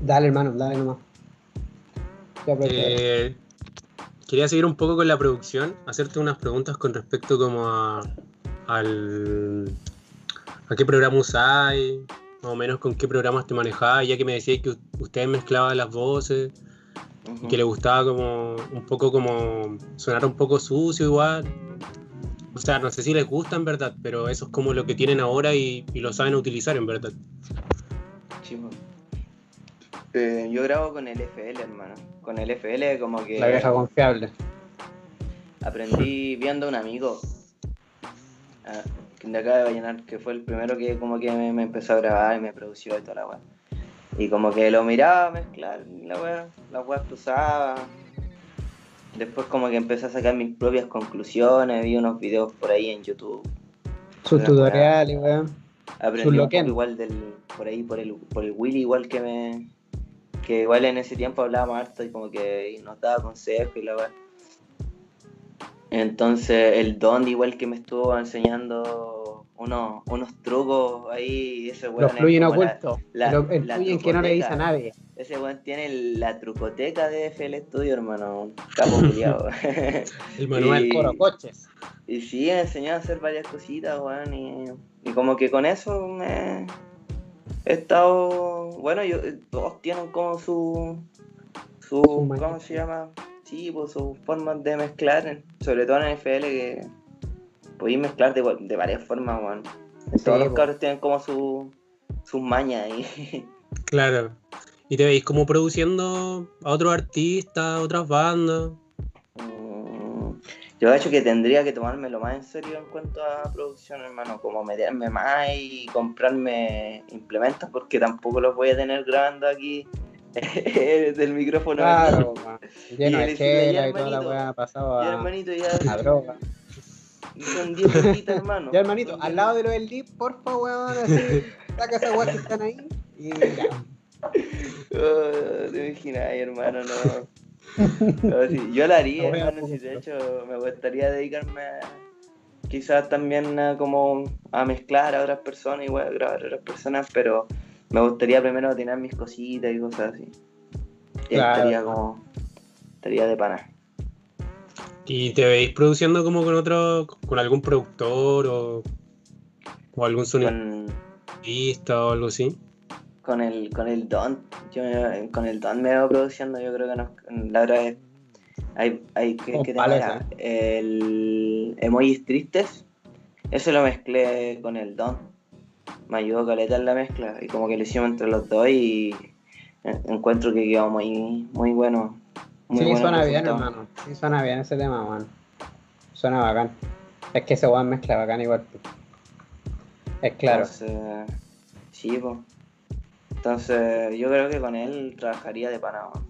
Dale, hermano, dale nomás. Pues, Eh, quería seguir un poco con la producción, hacerte unas preguntas con respecto como a, al, a qué programa usáis, más o menos con qué programas te manejabas, ya que me decías que ustedes mezclaban las voces y que le gustaba como un poco como sonar un poco sucio igual. O sea, no sé si les gusta en verdad, pero eso es como lo que tienen ahora y, y lo saben utilizar en verdad. Sí. Eh, yo grabo con el FL, hermano. Con el FL como que... la vieja confiable. aprendí viendo a un amigo ah, de acá de Vallenar, que fue el primero que como que me, me empezó a grabar y me produció y toda la weá. Y como que lo miraba mezclar, y la weá, la weá que usaba. Después como que empecé a sacar mis propias conclusiones, vi unos videos por ahí en YouTube. Sus tutoriales, weón. Aprendí un poco igual del, por ahí, por el, por el Willy, igual que me. Que igual en ese tiempo hablábamos harto y como que nos daba consejos y la weá. Entonces el Don igual que me estuvo enseñando unos, unos trucos ahí, ese weón Los fluyen ocultos. fluyen que no le dice a nadie. ese weón tiene la trucoteca de FL Studio, hermano. un Capo culiao. <laughs> El manual. Y- Coro, coches. Y sí, me enseñó a hacer varias cositas, weón. Y, y como que con eso me he estado. Bueno, yo, todos tienen como su. su ¿Cómo se llama? Sí, pues sus formas de mezclar. Sobre todo en FL, que podéis mezclar de, de varias formas, weón. Sí, Todos los cabros tienen como su, sus mañas ahí. <laughs> Claro. ¿Y te veis como produciendo a otros artistas, a otras bandas? Mm, Yo de hecho que tendría que tomármelo más en serio en cuanto a producción, hermano, como meterme más y comprarme implementos porque tampoco los voy a tener grabando aquí <laughs> del micrófono. Claro. <laughs> Lleno de y toda la weá pasado Ya a, hermanito, ya a droga. Son 10 luquitas, <laughs> hermano. Ya, hermanito, al 10 lado de lo del dip, porfa, weón, así. <laughs> Saca esas weas que están ahí y ya. Oh, te imaginas, hermano, no. No, sí, yo lo haría, La wea hermano, si de hecho me gustaría dedicarme a- quizás también a, como a mezclar a otras personas, igual a grabar a otras personas, pero me gustaría primero tener mis cositas y cosas así. Y Claro. estaría como, estaría de pana. ¿Y te veis produciendo como con otro, con algún productor o, o algún Con, sonidista o algo así? con el con el Don, yo me- con el Don me veo produciendo, yo creo que nos, la otra vez hay, hay que, Oh, era? el emojis tristes, eso lo mezclé con el Don, me ayudó caleta en la mezcla y como que lo hicimos entre los dos y en- encuentro que quedó muy muy bueno. Muy Sí, suena bien, hermano. Sí, suena bien ese tema, weón. Suena bacán. Es que ese weón mezcla bacán igual. Es claro. Entonces, sí, pues. Entonces, yo creo que con él trabajaría de pana, weón.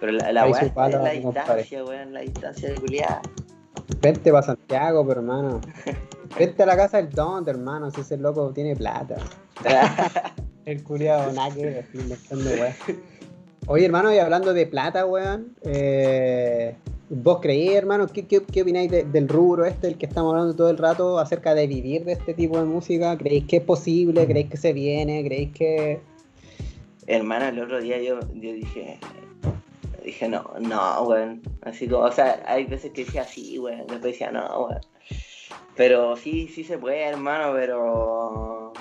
Pero la, la weá en la distancia, weón, la distancia de culiada. Vente para Santiago, pero hermano. <laughs> Vente a la casa del Don, hermano, si ese loco tiene plata. <laughs> El culiado, nada que inventando, weón. <laughs> Oye, hermano, y hablando de plata, weón, eh, ¿vos creí, hermano, qué, qué, opináis de- del rubro este, el que estamos hablando todo el rato, acerca de vivir de este tipo de música? ¿Creéis que es posible? ¿Creéis que se viene? ¿Creéis que...? Hermano, el otro día yo, yo dije, dije, no, no, weón. Así como, o sea, hay veces que decía sí, weón. Después decía, no, weón. Pero sí, sí se puede, hermano, pero.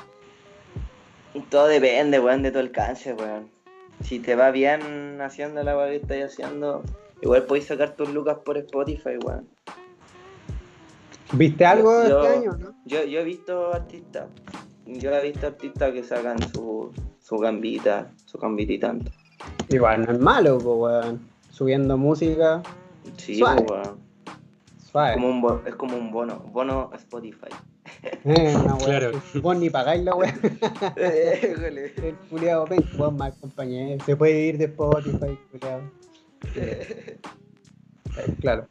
Todo depende, weón, de tu alcance, weón. Si te va bien haciendo la weá que estás haciendo, igual podéis sacar tus lucas por Spotify, weón. ¿Viste algo Yo- este año, no? Yo, yo he visto artistas, yo he visto artistas que sacan su, su gambita, su gambita y tanto. Igual, no es malo, weón. Subiendo música, Sí, weón. suave. Como un bo- es como un bono, bono Spotify. <laughs> Eh, una Claro. que Vos ni pagáis la. Híjole. <laughs> El culiado pen, weón, mal compañero. Se puede ir de Spotify, culiado. <laughs> Claro.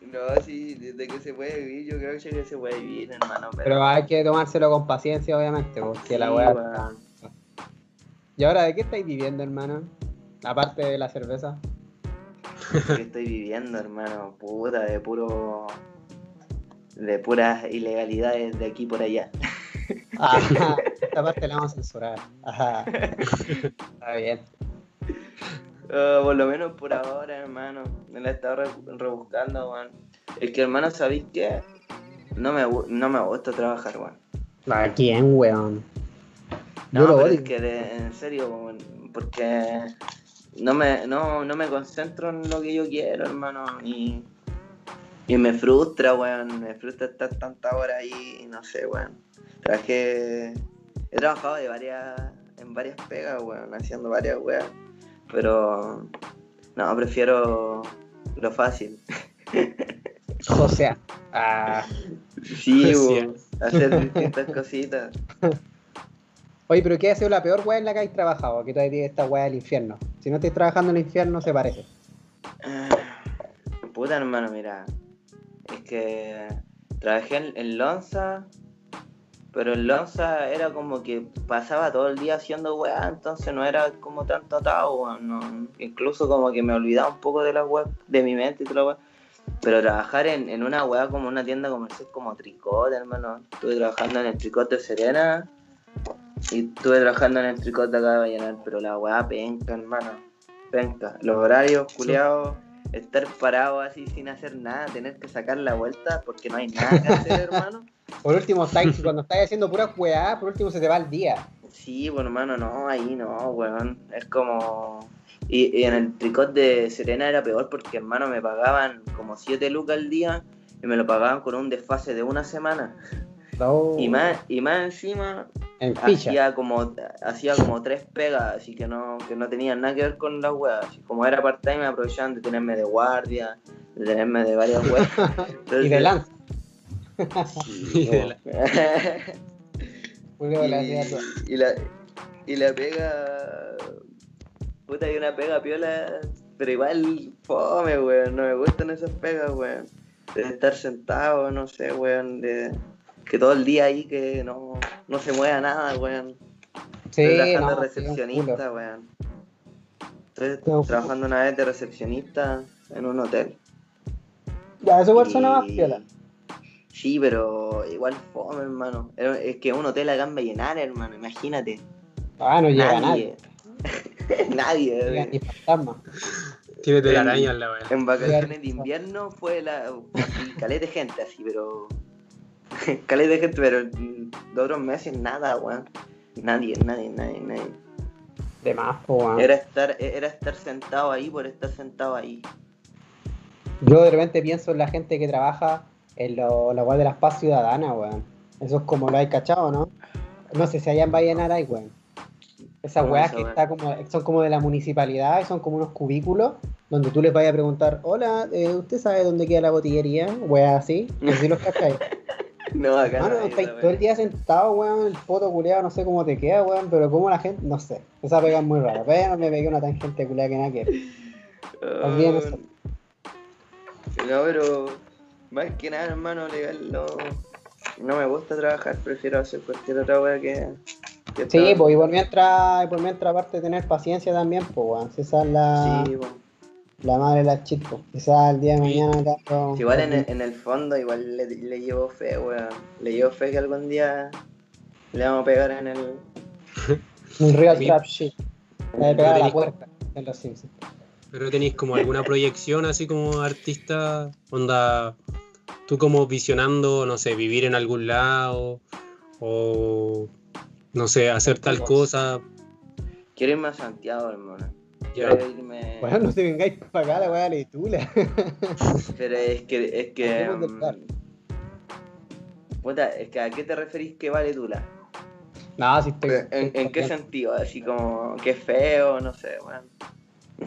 no, sí, desde que se puede vivir, yo creo que se puede vivir, hermano. Pero, Pero hay que tomárselo con paciencia, obviamente, porque la Sí, weá. weón. ¿Y ahora de qué estáis viviendo, hermano? Aparte de la cerveza. que estoy viviendo, hermano, puta, de puro. De puras ilegalidades de aquí por allá. Ajá, <laughs> esta parte la vamos a censurar. Ajá. Está bien. Ah, por lo menos por ahora, hermano. Me la he estado re- rebuscando, weón. Es que, hermano, ¿sabéis qué? No me, no me gusta trabajar, weón. ¿A quién, weón? Yo No, lo pero odio. es que de- en serio, weón, porque no me, no, no me concentro en lo que yo quiero, hermano. Y, y me frustra, weón. Me frustra estar tantas horas ahí y no sé, weón. Trabajé. He trabajado de varias, en varias pegas, weón, haciendo varias weas. Pero no, prefiero lo fácil. <laughs> O sea, ah. <laughs> Sí, weón, hacer distintas cositas. <laughs> Oye, pero ¿qué ha sido la peor weá en la que habéis trabajado? Que todavía esta weá del infierno. Si no estáis trabajando en el infierno, se parece. Ah, Puta hermano, mira. Es que trabajé en, en Lonza, pero en Lonza era como que pasaba todo el día haciendo weá, entonces no era como tanto atado, no. Incluso como que me olvidaba un poco de la web, de mi mente y toda la weá. Pero trabajar en, en una weá como una tienda comercial como Tricot, hermano. Estuve trabajando en el Tricot de Serena y estuve trabajando en el Tricot de acá de Vallenar, pero la weá penca, hermano. Penca. Los horarios, culiados, estar parado así sin hacer nada, tener que sacar la vuelta porque no hay nada que hacer, <laughs> hermano. Por último, cuando estáis haciendo pura weá, por último se te va el día. Sí, bueno, hermano, no, ahí no, weón. Es como. Y, y en el tricot de Serena era peor porque, hermano, me pagaban como 7 lucas al día y me lo pagaban con un desfase de una semana. No. Y más, y más encima hacía como hacía como tres pegas, así que no, que no tenían nada que ver con las weas. Como era part-time, me aprovechaban de tenerme de guardia, de tenerme de varias weas. <laughs> Y de lanza. <laughs> De la- <laughs> y la y la pega puta hay una pega piola pero igual fome weón no me gustan esas pegas weón de estar sentado no sé weón de que todo el día ahí que no, no se mueva nada weón Sí, estoy trabajando no, de recepcionista weón estoy trabajando una vez de recepcionista en un hotel Ya, eso igual suena más y- piola. Sí, pero igual fome, hermano. Es que un hotel acá en Vallenar, hermano, imagínate. Ah, no llega nadie. Nadie. <laughs> Nadie. No llega ni fantasma. Tiene En- telaraña en la weá. En vacaciones de invierno fue la. caleta de gente así, pero. <laughs> caleta de gente, pero de otros meses nada, weón. Nadie, nadie, nadie, nadie. De más, weón. Era estar, era estar sentado ahí por estar sentado ahí. Yo de repente pienso en la gente que trabaja en lo, la weá de las paz ciudadanas, weón. Eso es como lo hay cachado, ¿no? No sé si allá en Vallenar hay, weón. Esas ¿Cómo weas esa que está como, son como de la municipalidad y son como unos cubículos donde tú les vayas a preguntar, hola, eh, ¿usted sabe dónde queda la botillería? Weas así, así los cachai. <laughs> <laughs> No, acá Mano, no estáis todo el weá. día sentado, weón, el foto culeado, no sé cómo te queda, weón, pero como la gente, no sé. Esa pega es muy rara. <laughs> Pero me pegué una tangente culeada que nada que ver. Olviden eso. No, pero más que nada, hermano, legal no, no me gusta trabajar, prefiero hacer cualquier otra wea que. que Sí, pues y por mientras, por mientras aparte de tener paciencia también, pues weón, si esa es la, Sí, po. La madre de las chicas, quizás el día de mañana tanto- Si igual en el, en el fondo, igual le, le llevo fe, weón. Le llevo fe que algún día le vamos a pegar en el. <laughs> un real trap shit. Le pegar a la puerta en los Simpsons. Pero tenéis como alguna proyección así como artista, onda, tú como visionando, no sé, vivir en algún lado o, no sé, hacer tal cosa. Quiero irme a Santiago, hermano. Quiero irme. Bueno, no te vengáis para acá la weá de tula. <laughs> Pero es que, es que mm. Puta, es que ¿a qué te referís que vale Tula? No, si estoy. ¿En, en qué sentido? Así como que es feo, no sé, weón.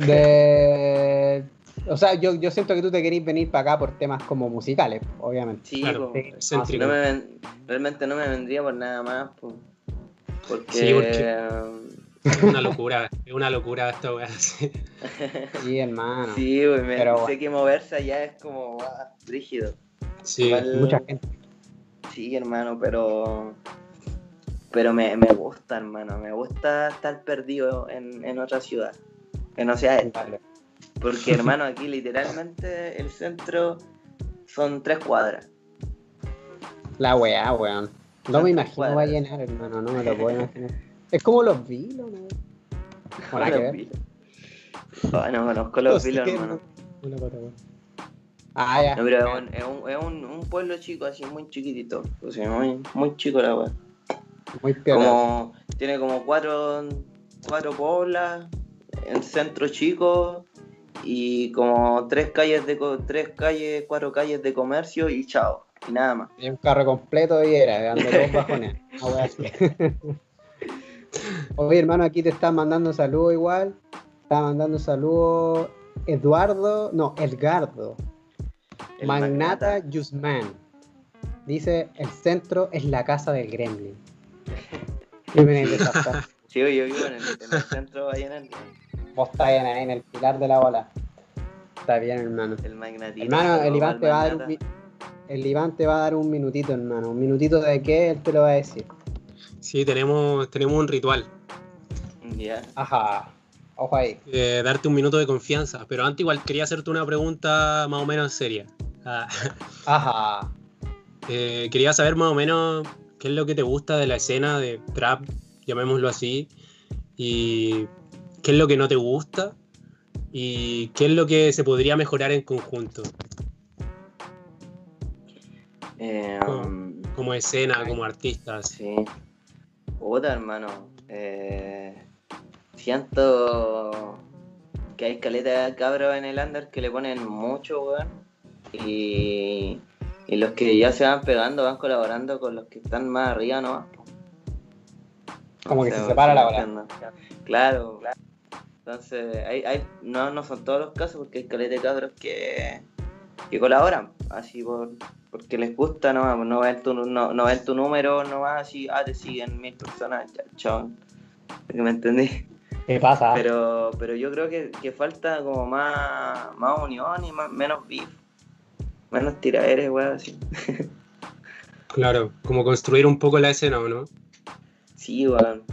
De... <laughs> O sea, yo, yo siento que tú te querís venir para acá por temas como musicales, obviamente. Sí, Claro, po. excéntrico. No me ven- realmente no me vendría por nada más, po. porque, Sí, porque- um, Es una locura, es una locura esta weá. <laughs> sí. Sí, hermano. sí, güey, me, Pero sé que moverse allá es como guau, rígido. Sí, Igual- Mucha gente. Sí, hermano, pero pero me, me gusta, hermano, me gusta estar perdido en, en otra ciudad, que no sea esta. Vale. Porque, hermano, aquí literalmente el centro son tres cuadras. La weá, weón. No me imagino va a llenar, hermano, no me lo puedo imaginar. <laughs> Es como los vilos, ¿no? Que Los. Vilos. Oh, no conozco los vilos, hermano. Una pata, weón. Ah, ya. No, pero es un, es un, es un, un pueblo chico, así muy chiquitito. O sea, muy, muy chico la weá. Muy. Como, tiene como cuatro, cuatro poblas, el centro chico y como tres calles de co- tres calles, cuatro calles de comercio y chao. Y nada más. Y un carro completo y era, dando dos <laughs> bajones. <laughs> Oye, hermano, aquí te están mandando saludos igual. Está mandando saludos Eduardo, no, Edgardo. El Magnata Yusman. Dice, el centro es la casa del gremlin. <laughs> Sí, yo vivo en el, en el centro ahí en el, Vos estás ahí en el pilar de la bola. Está bien, hermano. el magnatito. Hermano, el Iván te va a dar un, Magnata. el Iván te va a dar un minutito, hermano. Un minutito de qué, él te lo va a decir. sí, tenemos, tenemos un ritual. Ajá. Ojo ahí. eh, darte un minuto de confianza, pero antes igual quería hacerte una pregunta más o menos seria. Ah, Ajá. <laughs> eh, quería saber más o menos qué es lo que te gusta de la escena de trap, llamémoslo así, y qué es lo que no te gusta y qué es lo que se podría mejorar en conjunto, Eh, um, como escena, como artistas. Sí. Puta, hermano. Eh, siento que hay caleta de cabros en el under que le ponen mucho, weón. Y, y los que ya se van pegando van colaborando con los que están más arriba nomás. Como que No se separa la bola. Claro, claro. Entonces, hay, hay, no, no son todos los casos porque hay caleta de cabros que, que colaboran, así por, porque les gusta nomás, no ven tu, no, no ven tu número nomás, así, ah, te siguen mil personas, chao. ¿Me entendí? ¿Qué pasa? Pero, pero yo creo que, que falta como más, más unión y más, menos beef, menos tiraderes, weón, así. <laughs> Claro, como construir un poco la escena, ¿o no? Sí, weón.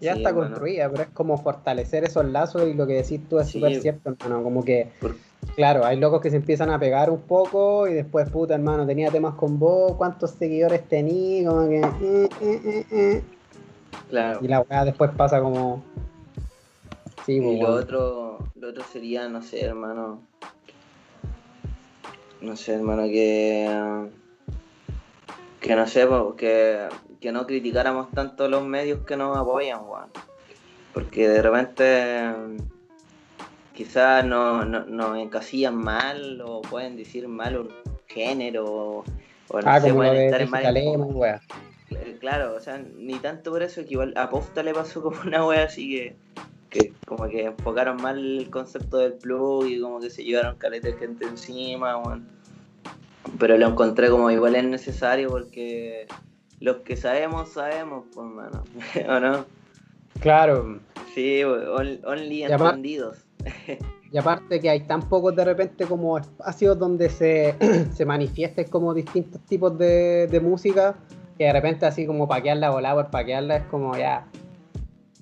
ya Sí, está hermano. construida, pero es como fortalecer esos lazos y lo que decís tú es Sí. súper cierto, hermano. Como que, Por- claro, hay locos que se empiezan a pegar un poco y después, puta, hermano, tenía temas con vos, cuántos seguidores tení, como que. eh, eh, eh, eh. Claro. Y la weá después pasa como. Sí, pues, Y lo bueno. otro, lo otro sería, no sé, hermano. No sé, hermano, que. Que no sé, que, que no criticáramos tanto los medios que nos apoyan, weón. Porque de repente. Quizás nos no, nos encasillan mal o pueden decir mal un género o, o no Ah, sé, como lo pueden de estar mal Claro, o sea, ni tanto por eso, que igual a Posta le pasó como una wea así que, que como que enfocaron mal el concepto del plug y como que se llevaron caleta de gente encima, weón. Pero lo encontré como igual es necesario porque los que sabemos, sabemos, pues, mano. <laughs> ¿O no? Claro. Sí, on- only entendidos. <laughs> Y aparte que hay tan pocos de repente como espacios donde se, <clears throat> se manifiesten como distintos tipos de, de música, que de repente así como paquearla volada por paquearla es como ya,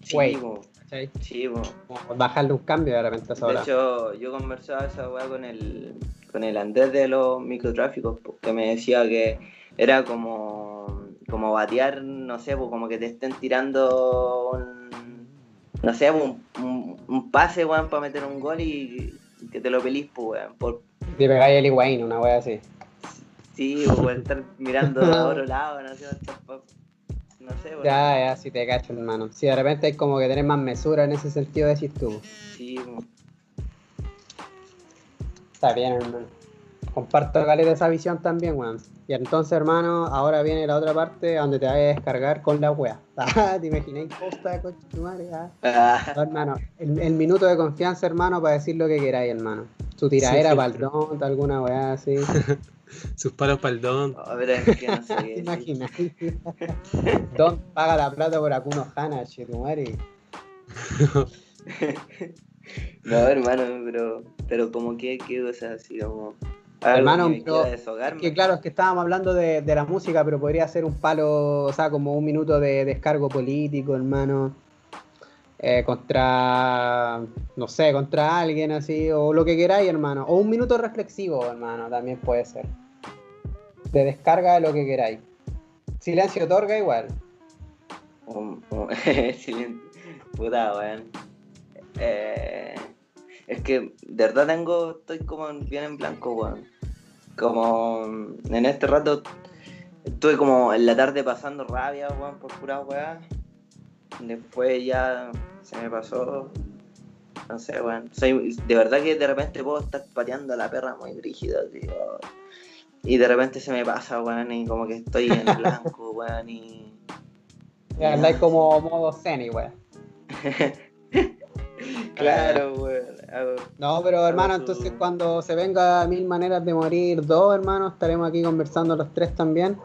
Sí, ¿cachai? sí. Como bajarle un cambio de repente a esa De hora. hecho, yo conversaba esa weá con el, con el Andrés de los microtráficos, porque me decía que era como, como batear, no sé, como que te estén tirando un, no sé, un, un, un pase, weón, para meter un gol y que te lo pelís, pues, weón. Por, Te pegáis el Higuaín, una wea así. Sí, o estar mirando a otro <laughs> lado, no sé, no sé, weón. Ya, ya, si te cacho, hermano. Si de repente hay como que tener más mesura en ese sentido, decís tú. Sí, weón. Está bien, hermano. Comparto caleta esa visión también, weón. Y entonces, hermano, ahora viene la otra parte donde te vas a descargar con la wea. <laughs> Ah, ¿Te imagináis posta, coche tu madre? Ah. Ah, No, hermano, el, el minuto de confianza, hermano, para decir lo que queráis, hermano. Su tiradera Sí, para el filtro. don, alguna weá así. <laughs> Sus palos para el don. a ver, es que no sé. <laughs> Don paga la plata por Akuno Hana, che, tu madre. <laughs> No, hermano, pero, pero como que, que o sea, así como. Hermano, que pero-. Que claro, es que estábamos hablando de, de la música, pero podría ser un palo, o sea, como un minuto de descargo político, hermano. Eh, contra, no sé, contra alguien así, o lo que queráis, hermano. O un minuto reflexivo, hermano, también puede ser. De descarga de lo que queráis. Silencio otorga igual. <laughs> Silencio. Puta, weón. Eh, es que de verdad tengo, estoy como en- bien en blanco, weón. Como en este rato estuve como en la tarde pasando rabia, weón, por pura weá. Después ya se me pasó. No sé, weón. Soy, de verdad que de repente puedo estar pateando a la perra muy brígida, tío. Y de repente se me pasa, weón, y como que estoy en <laughs> blanco, weón, y. Ya andáis como modo zen, igual. <laughs> Claro, weón. No, pero hermano, entonces cuando se venga Mil Maneras de Morir 2, hermano, estaremos aquí conversando los tres también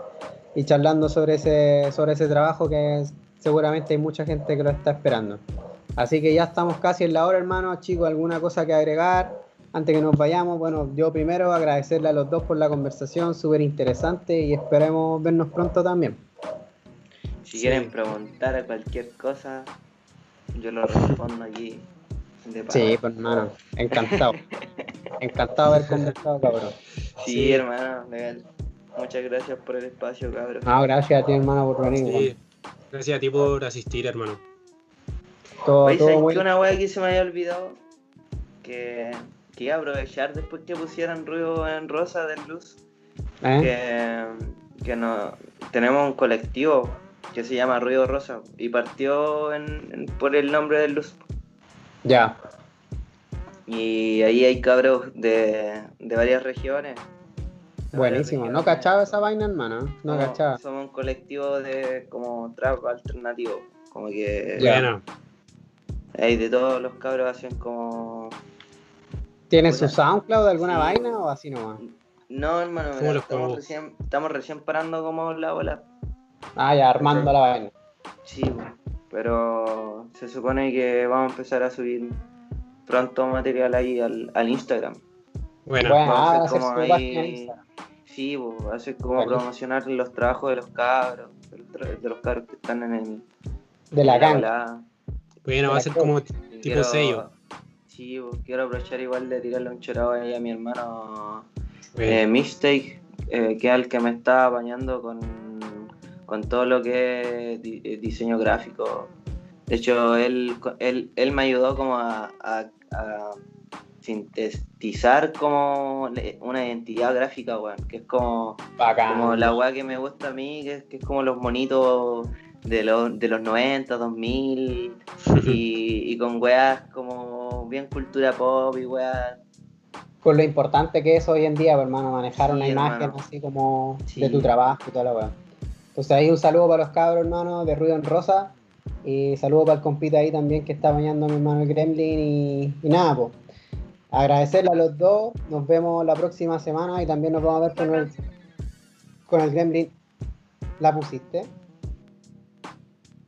y charlando sobre ese, sobre ese trabajo que es- seguramente hay mucha gente que lo está esperando. Así que ya estamos casi en la hora, hermano. Chicos, ¿alguna cosa que agregar? Antes que nos vayamos, bueno, yo primero agradecerle a los dos por la conversación, súper interesante y esperemos vernos pronto también. Si Sí. quieren preguntar a cualquier cosa, yo lo respondo aquí. De Sí, pues hermano, encantado. <laughs> encantado de haber conversado, cabrón. Sí, Sí. hermano, legal. Muchas gracias por el espacio, cabrón. No, gracias a ti, hermano, por venir. Sí. Gracias a ti por asistir, hermano. Todo, Oye, todo ¿saben muy- que una wea que se me había olvidado? Que, que iba a aprovechar después que pusieran ruido en rosa de luz. ¿Eh? Que, que no, tenemos un colectivo que se llama Ruido Rosa y partió en- en- por el nombre de luz. Ya. Y ahí hay cabros de, de varias regiones. Buenísimo. No cachaba esa vaina, hermano. No Somos- cachaba. Somos un colectivo de como trap alternativo. Como que. Bueno, hay de todos los cabros hacen como. ¿Tienes su. SoundCloud de alguna Sí. vaina o así nomás? No, hermano, ¿Cómo mira, los estamos, recién, estamos recién parando como la bola. Ah, ya, armando la vaina. Sí, pero se supone que vamos a empezar a subir pronto material ahí al, al Instagram. Bueno. Bueno, ah, hacer va a ser como ahí-. Sí, pues, hacer como promocionar los trabajos de los cabros, de los, tra- de los cabros que están en el. De la bola. Bueno, va a ser como tipo Quiero- sello. Sí, pues, quiero aprovechar igual de tirarle un chorado ahí a mi hermano eh, Mistake, eh, que es el que me está apañando con, con todo lo que es di- eh, diseño gráfico. De hecho, él, él, él me ayudó como a, a- a sintetizar como una identidad gráfica, weón, que es como, Bacán. como la weá que me gusta a mí, que es, que es como los monitos de los, de los 90, 2000, <laughs> y, y con weas como bien cultura pop y weas Con lo importante que es hoy en día, pues, hermano, manejar Sí, una imagen hermano. así como Sí. de tu trabajo y toda la weá. Entonces ahí un saludo para los cabros, hermano, de Ruido en Rosa. Y saludo para el compita ahí también que está bañando a mi hermano el Gremlin. Y, y nada, pues. Agradecerle a los dos. Nos vemos la próxima semana y también nos vamos a ver con el, con el Gremlin. ¿La pusiste?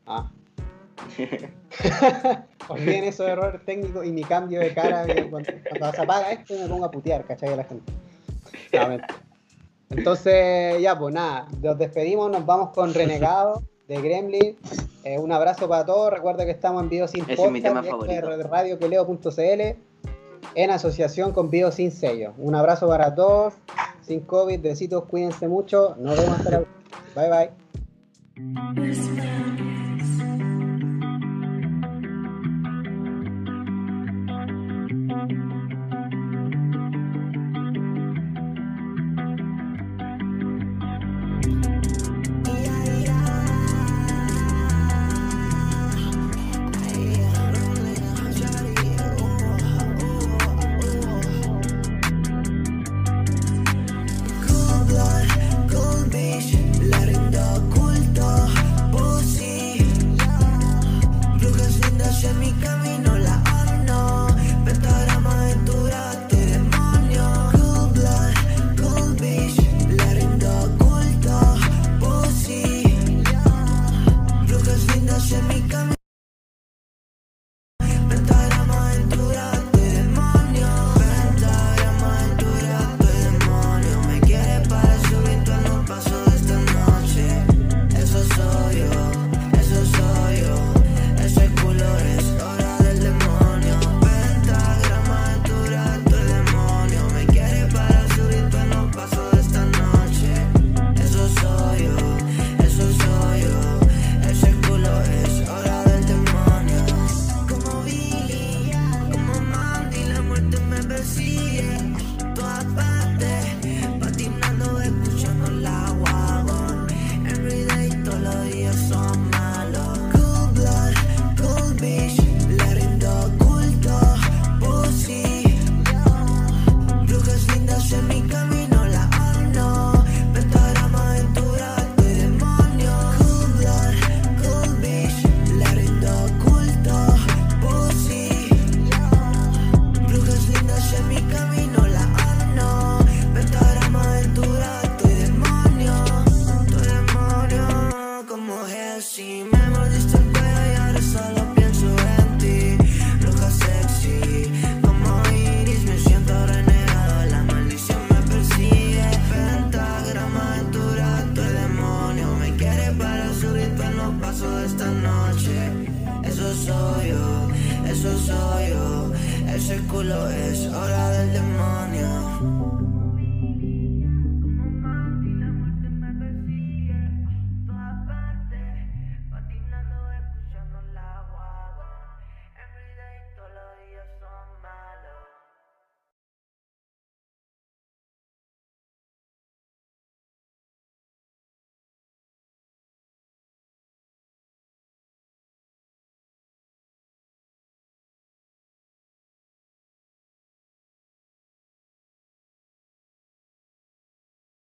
Ah. <laughs> Olviden esos errores técnicos y mi cambio de cara que cuando, cuando se apaga esto me pongo a putear, ¿cachai? A la gente. Entonces, ya, pues nada, nos despedimos, nos vamos con Renegado de Gremlin. Eh, un abrazo para todos. Recuerda que estamos en Bio Sin Ese es mi tema favorito. de radioqueleo.cl en asociación con Bio Sin Sello. Un abrazo para todos, sin COVID, besitos, cuídense mucho. Nos vemos Bye bye.